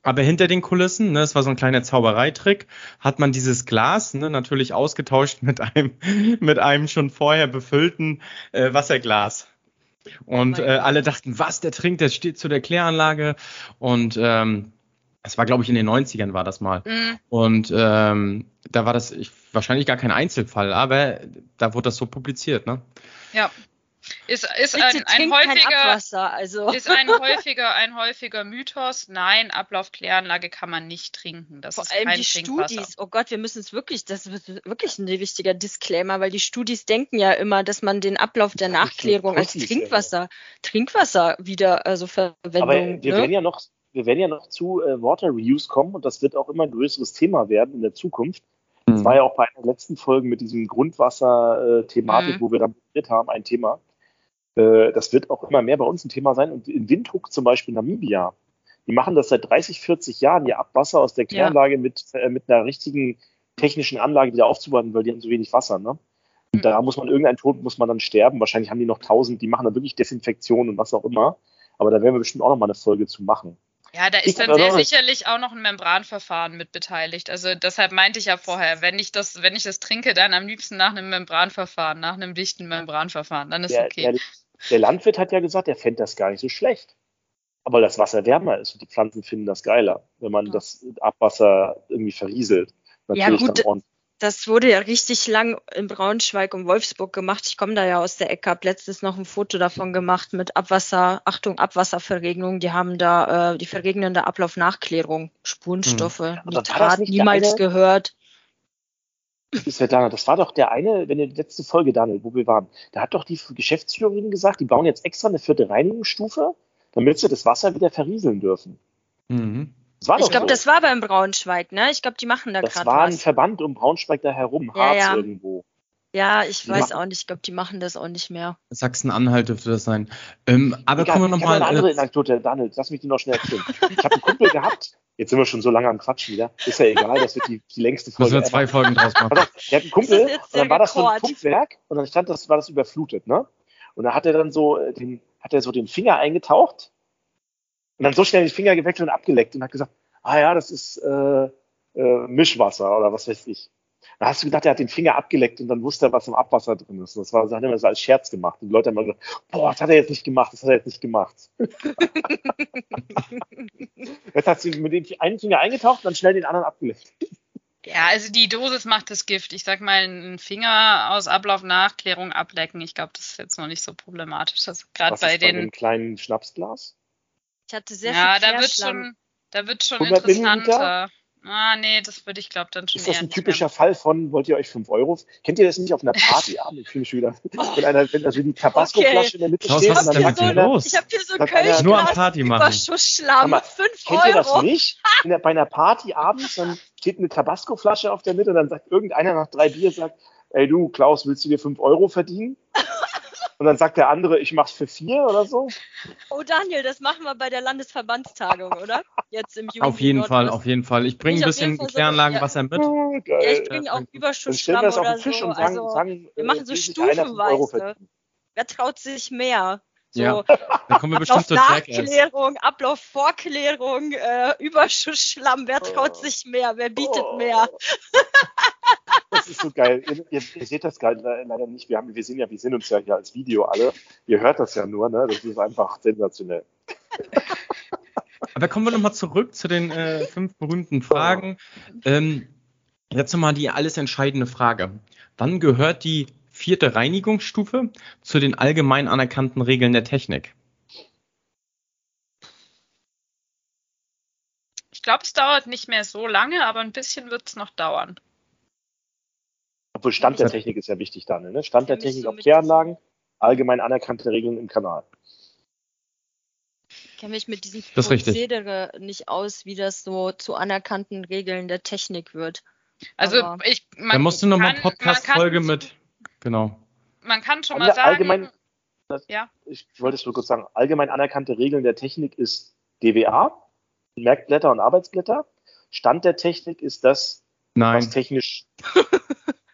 Aber hinter den Kulissen, ne, das war so ein kleiner Zaubereitrick, hat man dieses Glas ne, natürlich ausgetauscht mit einem, <laughs> mit einem schon vorher befüllten äh, Wasserglas. Und oh äh, alle dachten, was, der trinkt, der steht zu der Kläranlage. Und ähm, das war, glaube ich, in den 90ern war das mal. Mhm. Und ähm, da war das ich, wahrscheinlich gar kein Einzelfall, aber da wurde das so publiziert, ne? Ja. Ist, ist ein, ein häufiger, also. ist ein häufiger, ein häufiger Mythos. Nein, Ablaufkläranlage kann man nicht trinken. Das Vor allem die Studis. Oh Gott, wir müssen es wirklich, das ist wirklich ein wichtiger Disclaimer, weil die Studis denken ja immer, dass man den Ablauf der Nachklärung als Trinkwasser, Trinkwasser wieder also Verwendung. Aber wir ne? werden ja noch wir werden ja noch zu äh, Water Reuse kommen und das wird auch immer ein größeres Thema werden in der Zukunft. Mhm. Das war ja auch bei einer letzten Folge mit diesem Grundwasser-Thematik, mhm. wo wir dann haben, ein Thema. Äh, das wird auch immer mehr bei uns ein Thema sein. Und in Windhoek zum Beispiel Namibia, die machen das seit 30, 40 Jahren, ihr Abwasser aus der Kläranlage ja. mit, äh, mit einer richtigen technischen Anlage wieder aufzubauen, weil die haben so wenig Wasser. Ne? Und da muss man irgendein Tod muss man dann sterben. Wahrscheinlich haben die noch tausend, die machen da wirklich Desinfektion und was auch immer. Aber da werden wir bestimmt auch noch mal eine Folge zu machen. Ja, da ist dann sehr sicherlich auch noch ein Membranverfahren mit beteiligt. Also deshalb meinte ich ja vorher, wenn ich das, wenn ich das trinke, dann am liebsten nach einem Membranverfahren, nach einem dichten Membranverfahren, dann ist der, okay. Der, der Landwirt hat ja gesagt, er fände das gar nicht so schlecht. Aber das Wasser wärmer ist und die Pflanzen finden das geiler, wenn man ja. das Abwasser irgendwie verrieselt. Natürlich ja, gut, das wurde ja richtig lang in Braunschweig und Wolfsburg gemacht. Ich komme da ja aus der Ecke, habe letztens noch ein Foto davon gemacht mit Abwasser, Achtung, Abwasserverregnung. Die haben da äh, die verregnende Ablaufnachklärung, Spurenstoffe, hm. Nitrat, niemals gehört. Svetlana, das war doch der eine, wenn die letzte Folge, Daniel, wo wir waren, da hat doch die Geschäftsführerin gesagt, die bauen jetzt extra eine vierte Reinigungsstufe, damit sie das Wasser wieder verrieseln dürfen. Mhm ich glaube, so. das war beim Braunschweig, ne? Ich glaube, die machen da gerade was. Das war ein Verband um Braunschweig da herum, ja, Harz ja. irgendwo. Ja, ich weiß auch nicht. Ich glaube, die machen das auch nicht mehr. Sachsen-Anhalt dürfte das sein. Ähm, aber Egal, kommen wir nochmal. Ich habe eine andere äh, Anekdote, Daniel, lass mich die noch schnell erzählen. ich habe einen Kumpel gehabt, jetzt sind wir schon so lange am Quatschen wieder. Ist ja egal, das wird die, die längste Folge. Müssen wir zwei Folgen draus machen. Der hat einen Kumpel, und dann war das so ein Pumpwerk und dann stand das, war das überflutet, ne? Und da hat er dann so äh, den, hat er so den Finger eingetaucht und dann so schnell den Finger gewechselt und abgeleckt und hat gesagt, ah ja, das ist äh, äh, Mischwasser oder was weiß ich. Da hast du gedacht, er hat den Finger abgeleckt und dann wusste er, was im Abwasser drin ist. Das war, das hat er immer so als Scherz gemacht. Und die Leute haben immer gesagt, boah, das hat er jetzt nicht gemacht, das hat er jetzt nicht gemacht. <laughs> jetzt hat sie mit dem einen Finger eingetaucht und dann schnell den anderen abgeleckt. Ja, also die Dosis macht das Gift. Ich sag mal, einen Finger aus Ablaufnachklärung ablecken, ich glaube, das ist jetzt noch nicht so problematisch. Also gerade bei den. Bei dem kleinen Schnapsglas? Ich hatte sehr ja, viel Ja, da wird schon. Da wird schon interessanter. Ah, nee, das würde ich glaube dann schon Ist das ein typischer Fall von, wollt ihr euch 5 Euro? Kennt ihr das nicht auf einer Party? <laughs> ah, ich fühle mich wieder. Wenn, einer, wenn also die Tabasco-Flasche okay. in der Mitte Klaus, steht. Was ist denn mit dir los? Ich habe hier so Kölsch Nur am Party machen. 5 Euro. Kennt ihr das nicht? Der, bei einer Party abends, dann steht eine Tabasco-Flasche auf der Mitte und dann sagt irgendeiner nach drei Bier, sagt, ey du, Klaus, willst du dir 5 Euro verdienen? Und dann sagt der andere, ich mach's für vier oder so. Oh Daniel, das machen wir bei der Landesverbandstagung, oder? Jetzt im Juni. Auf jeden Fall, auf jeden Fall. Ich bringe ein bisschen Kläranlagenwasser mit. Oh, ja, ich bringe auch Überschussschlamm oder auf den Tisch so. Und sagen, also, sagen, wir machen so stufenweise. Wer traut sich mehr? So, ja, da kommen wir bestimmt zur Nachklärung, Ablaufvorklärung, äh, Überschussschlamm, wer traut oh. sich mehr, wer bietet oh. mehr? <laughs> Das ist so geil. Ihr, ihr, ihr seht das gerade leider nicht. Wir, haben, wir sehen ja, wir sehen uns ja hier als Video alle. Ihr hört das ja nur, ne? Das ist einfach sensationell. <laughs> Aber kommen wir nochmal zurück zu den äh, fünf berühmten Fragen. Ähm, jetzt nochmal die alles entscheidende Frage. Wann gehört die vierte Reinigungsstufe zu den allgemein anerkannten Regeln der Technik? Ich glaube, es dauert nicht mehr so lange, aber ein bisschen wird es noch dauern. Obwohl Stand der Technik ist ja wichtig, Daniel. Ne? Stand der Technik auf Kläranlagen, allgemein anerkannte Regeln im Kanal. Ich kenne mich mit diesem Prozedere nicht aus, wie das so zu anerkannten Regeln der Technik wird. Also Aber ich, man da musst du noch mal Podcast-Folge mit, genau. Man kann schon mal sagen, allgemein, das, ja. ich wollte es nur kurz sagen, allgemein anerkannte Regeln der Technik ist DWA, Merkblätter und Arbeitsblätter. Stand der Technik ist das, Nein. was technisch <laughs>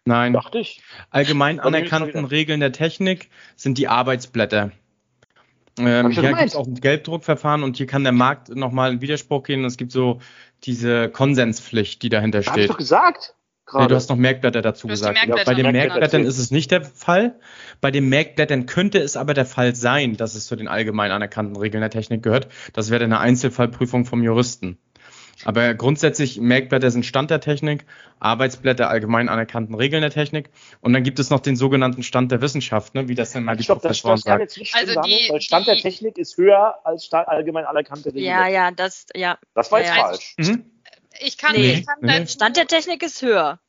Nein. Dachte ich. Allgemein anerkannten Regeln der Technik sind die Arbeitsblätter. Ähm, hier gibt es auch ein Gelbdruckverfahren und hier kann der Markt nochmal in Widerspruch gehen. Es gibt so diese Konsenspflicht, die dahinter steht. Hab ich doch gesagt. Nee, du hast noch Merkblätter dazu gesagt. Ja, bei den Merkblättern ist es nicht der Fall. Bei den Merkblättern könnte es aber der Fall sein, dass es zu den allgemein anerkannten Regeln der Technik gehört. Das wäre eine Einzelfallprüfung vom Juristen. Aber grundsätzlich Merkblätter sind Stand der Technik, Arbeitsblätter allgemein anerkannten Regeln der Technik und dann gibt es noch den sogenannten Stand der Wissenschaft, ne, wie das denn mal die glaub, Professoren sagen. Jetzt nicht also die, weil Stand die, der Technik ist höher als allgemein anerkannte Regeln. Ja, ja, das, ja. Das war jetzt ja, falsch. Also, mhm. Ich kann, nee, ich kann nee. Stand der Technik ist höher.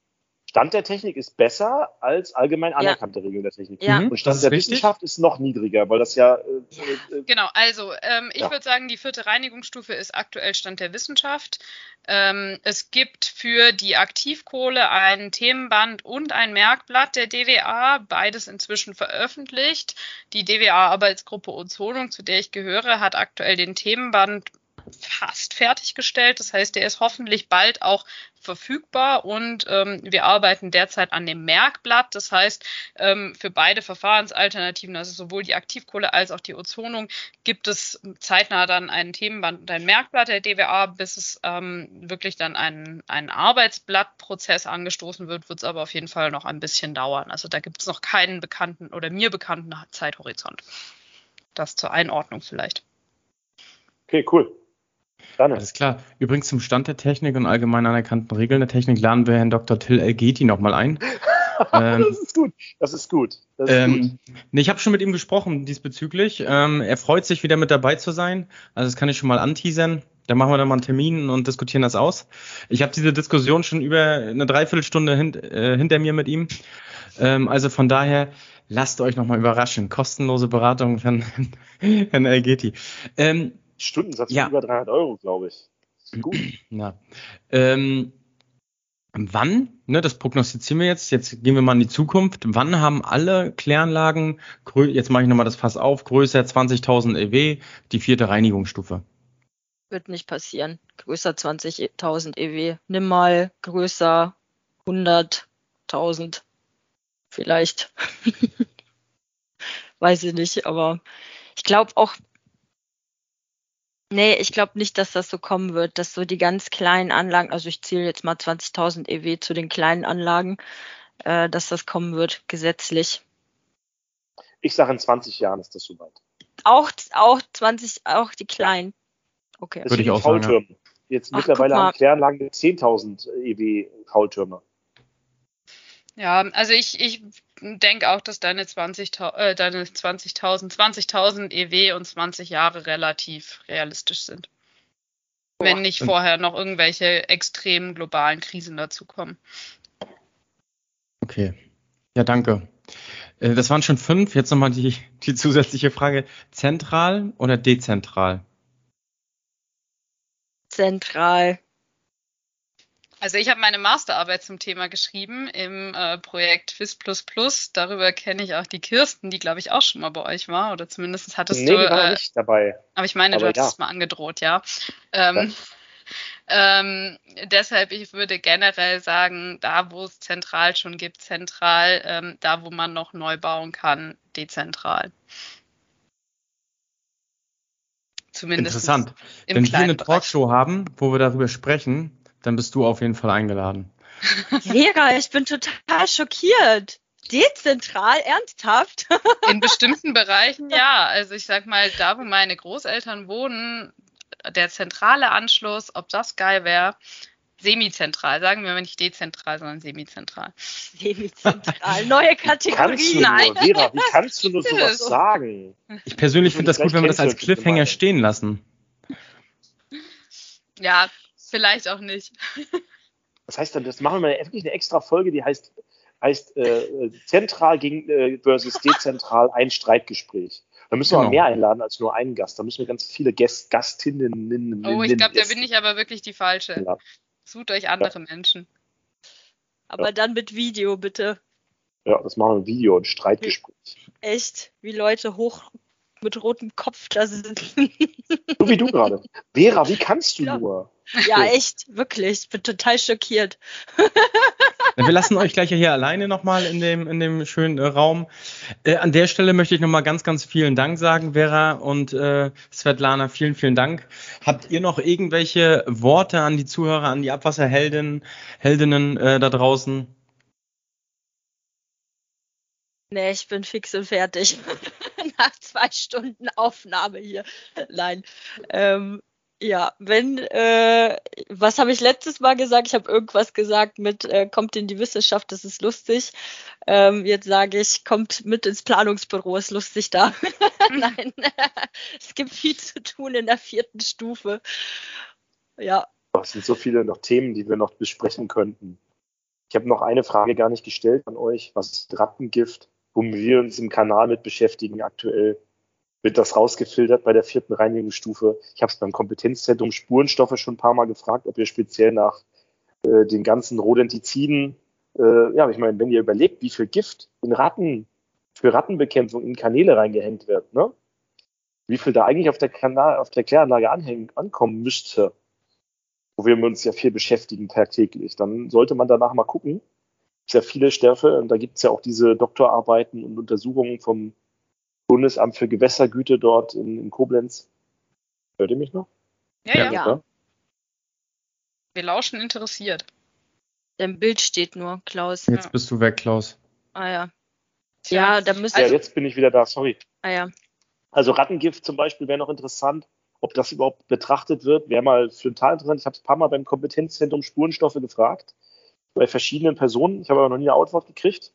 Stand der Technik ist besser als allgemein anerkannte ja. Regeln der Technik. Ja. Und Stand der richtig? Wissenschaft ist noch niedriger, weil das ja. Äh, äh, genau, also ähm, ich ja. würde sagen, die vierte Reinigungsstufe ist aktuell Stand der Wissenschaft. Ähm, es gibt für die Aktivkohle ein Themenband und ein Merkblatt der DWA, beides inzwischen veröffentlicht. Die DWA-Arbeitsgruppe Ozonung, zu der ich gehöre, hat aktuell den Themenband fast fertiggestellt. Das heißt, der ist hoffentlich bald auch verfügbar und ähm, wir arbeiten derzeit an dem Merkblatt. Das heißt, ähm, für beide Verfahrensalternativen, also sowohl die Aktivkohle als auch die Ozonung, gibt es zeitnah dann ein Themenband und ein Merkblatt der DWA, bis es ähm, wirklich dann ein, ein Arbeitsblattprozess angestoßen wird, wird es aber auf jeden Fall noch ein bisschen dauern. Also da gibt es noch keinen bekannten oder mir bekannten Zeithorizont. Das zur Einordnung vielleicht. Okay, cool. Gerne. Alles klar. Übrigens zum Stand der Technik und allgemein anerkannten Regeln der Technik laden wir Herrn Dr. Till Elgeti nochmal ein. <laughs> ähm, das ist gut. Das ist gut. Das ist ähm, gut. Nee, ich habe schon mit ihm gesprochen diesbezüglich. Ähm, er freut sich wieder mit dabei zu sein. Also das kann ich schon mal anteasern. Da machen wir dann mal einen Termin und diskutieren das aus. Ich habe diese Diskussion schon über eine Dreiviertelstunde hint, äh, hinter mir mit ihm. Ähm, also von daher lasst euch nochmal überraschen. Kostenlose Beratung von <laughs> Herrn Elgeti. Ähm, Stundensatz ja. über 300 Euro, glaube ich. Gut. <clears throat> Ja. Ähm, wann, ne, das prognostizieren wir jetzt, jetzt gehen wir mal in die Zukunft, wann haben alle Kläranlagen, jetzt mache ich nochmal das Fass auf, größer 20.000 EW, die vierte Reinigungsstufe? Wird nicht passieren. Größer 20.000 EW. Nimm mal größer 100.000. Vielleicht. <laughs> Weiß ich nicht, aber ich glaube auch, Nee, ich glaube nicht, dass das so kommen wird, dass so die ganz kleinen Anlagen, also ich zähle jetzt mal 20.000 EW zu den kleinen Anlagen, äh, dass das kommen wird, gesetzlich. Ich sage, in 20 Jahren ist das soweit. Auch, auch 20, auch die kleinen. Okay. Das Würde ich auch sagen. Ja. Jetzt Ach, mittlerweile haben Kläranlagen 10.000 EW Faultürme. Ja, also ich, ich denke auch, dass deine 20.000 äh, deine 20.000 20.000 EW und 20 Jahre relativ realistisch sind. Boah. Wenn nicht vorher noch irgendwelche extremen globalen Krisen dazukommen. Okay. Ja, danke. Äh, das waren schon fünf. Jetzt nochmal die, die zusätzliche Frage. Zentral oder dezentral? Zentral. Also ich habe meine Masterarbeit zum Thema geschrieben im äh, Projekt FIS++. Darüber kenne ich auch die Kirsten, die glaube ich auch schon mal bei euch war oder zumindest hattest nee, du. Nee, war äh, nicht dabei. Aber ich meine, aber du hattest ja. es mal angedroht, ja. Ähm, ähm, deshalb, ich würde generell sagen, da wo es zentral schon gibt, zentral, ähm, da wo man noch neu bauen kann, dezentral. Zumindest Interessant. Wenn wir eine Talkshow haben, wo wir darüber sprechen, dann bist du auf jeden Fall eingeladen. <laughs> Vera, ich bin total schockiert. Dezentral, ernsthaft? <laughs> In bestimmten Bereichen ja. Also ich sag mal, da wo meine Großeltern wohnen, der zentrale Anschluss, ob das geil wäre, semizentral, sagen wir mal nicht dezentral, sondern semizentral. Semizentral, neue Kategorie. Nein. Vera, wie kannst du nur <laughs> sowas sagen? Ich persönlich finde das gut, wenn wir das als Cliffhanger stehen lassen. Ja, Vielleicht auch nicht. <laughs> Was heißt denn, das machen wir wirklich eine extra Folge, die heißt, heißt äh, zentral gegen, äh, versus dezentral ein Streitgespräch. Da müssen wir genau. mehr einladen als nur einen Gast. Da müssen wir ganz viele Gäst, Gastinnen. Oh, ich glaube, da bin ich aber wirklich die falsche. Ja. Sucht euch andere ja. Menschen. Aber ja. dann mit Video, bitte. Ja, das machen wir ein Video, ein Streitgespräch. Echt, wie Leute hoch mit rotem Kopf da sitzen. So wie du <laughs> gerade. Vera, wie kannst du ja. nur? Ja, echt, wirklich. Ich bin total schockiert. Wir lassen euch gleich hier alleine nochmal in dem, in dem schönen äh, Raum. Äh, an der Stelle möchte ich nochmal ganz, ganz vielen Dank sagen, Vera und äh, Svetlana. Vielen, vielen Dank. Habt ihr noch irgendwelche Worte an die Zuhörer, an die Abwasserheldinnen Heldinnen äh, da draußen? Nee, ich bin fix und fertig. <laughs> Nach zwei Stunden Aufnahme hier. Nein. Ähm, ja, wenn, äh, was habe ich letztes Mal gesagt? Ich habe irgendwas gesagt mit, äh, kommt in die Wissenschaft, das ist lustig. Ähm, jetzt sage ich, kommt mit ins Planungsbüro, ist lustig da. <laughs> Nein, <laughs> es gibt viel zu tun in der vierten Stufe. Ja. Es sind so viele noch Themen, die wir noch besprechen könnten. Ich habe noch eine Frage gar nicht gestellt an euch. Was ist Rattengift, womit wir uns im Kanal mit beschäftigen aktuell? Wird das rausgefiltert bei der vierten Reinigungsstufe? Ich habe es beim Kompetenzzentrum Spurenstoffe schon ein paar Mal gefragt, ob ihr speziell nach äh, den ganzen Rodentiziden, äh, ja, ich meine, wenn ihr überlegt, wie viel Gift in Ratten für Rattenbekämpfung in Kanäle reingehängt wird, ne? Wie viel da eigentlich auf der Kanal, auf der Kläranlage anhängen, ankommen müsste, wo wir uns ja viel beschäftigen tagtäglich, dann sollte man danach mal gucken. Es gibt ja viele Stoffe und da gibt es ja auch diese Doktorarbeiten und Untersuchungen vom Bundesamt für Gewässergüte dort in, in Koblenz. Hört ihr mich noch? Ja, ja. Ja. Wir lauschen interessiert. Dein Bild steht nur, Klaus. Jetzt Ja. bist du weg, Klaus. Ah ja. Ja, da müsste. ja, jetzt bin ich wieder da, sorry. ah ja. Also Rattengift zum Beispiel wäre noch interessant, ob das überhaupt betrachtet wird, wäre mal für total interessant. Ich habe ein paar Mal beim Kompetenzzentrum Spurenstoffe gefragt, bei verschiedenen Personen. Ich habe aber noch nie eine Antwort gekriegt.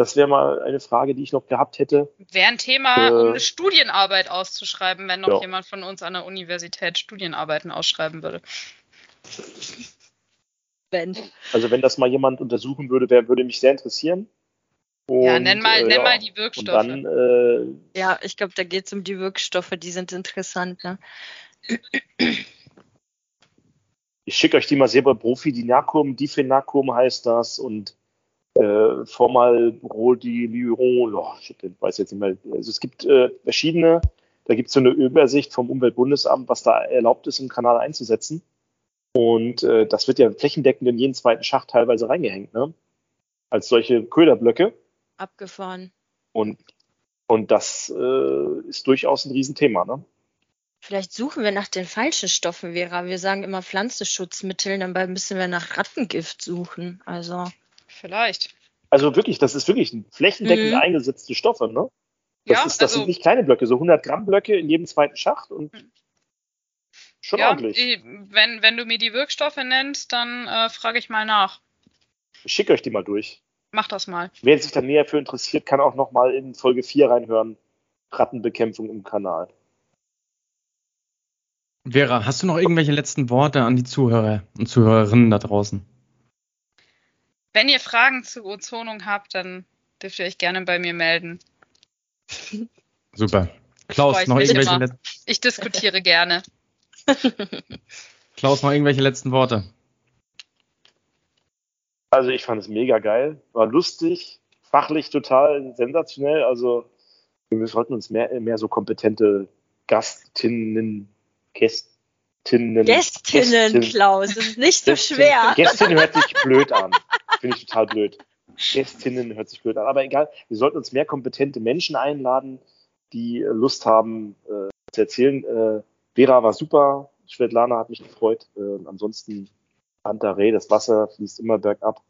Das wäre mal eine Frage, die ich noch gehabt hätte. Wäre ein Thema, Äh, um eine Studienarbeit auszuschreiben, wenn noch ja. jemand von uns an der Universität Studienarbeiten ausschreiben würde. Ben. Also wenn das mal jemand untersuchen würde, wär, würde mich sehr interessieren. ja, Und, nenn mal, äh, nenn ja. mal die Und Wirkstoffe. dann, äh, Ja, ich glaube, da geht es um die Wirkstoffe, die sind interessant. Ne? ich schicke euch die mal selber Profi, die Narcum, Difenacum heißt das und äh, Formalbrodilyrol, oh, shit, ich weiß jetzt nicht mehr. Also es gibt äh, verschiedene, da gibt es so eine Übersicht vom Umweltbundesamt, was da erlaubt ist, im Kanal einzusetzen. Und äh, das wird ja flächendeckend in jeden zweiten Schacht teilweise reingehängt, ne? Als solche Köderblöcke. Abgefahren. Und, und das äh, ist durchaus ein Riesenthema, ne? Vielleicht suchen wir nach den falschen Stoffen, Vera. Wir sagen immer Pflanzenschutzmittel, dabei müssen wir nach Rattengift suchen. Also, Vielleicht. Also wirklich, das ist wirklich ein flächendeckend Mhm. eingesetzte Stoffe, ne? Das, Ja, ist, das also- sind nicht kleine Blöcke, so 100 Gramm Blöcke in jedem zweiten Schacht und schon ja, ordentlich. ich- wenn, wenn du mir die Wirkstoffe nennst, dann äh, frage ich mal nach. Ich schicke euch die mal durch. Mach das mal. Wer sich da näher für interessiert, kann auch noch mal in Folge 4 reinhören. Rattenbekämpfung im Kanal. Vera, hast du noch irgendwelche letzten Worte an die Zuhörer und Zuhörerinnen da draußen? Wenn ihr Fragen zur Ozonung habt, dann dürft ihr euch gerne bei mir melden. Super. Klaus, noch irgendwelche, immer. Let Ich diskutiere gerne. Klaus, noch irgendwelche letzten Worte? Also ich fand es mega geil, war lustig, fachlich total sensationell. Also wir sollten uns mehr, mehr so kompetente Gastinnen, Gästinnen, Gästinnen, Gästin- Klaus, das ist nicht so Gästin- schwer. Gästin hört sich blöd an. Finde ich total blöd. Gästinnen hört sich blöd an. Aber egal, wir sollten uns mehr kompetente Menschen einladen, die äh, Lust haben äh, zu erzählen. Äh, Vera war super, Svetlana hat mich gefreut. Äh, ansonsten Pantarei, das Wasser fließt immer bergab.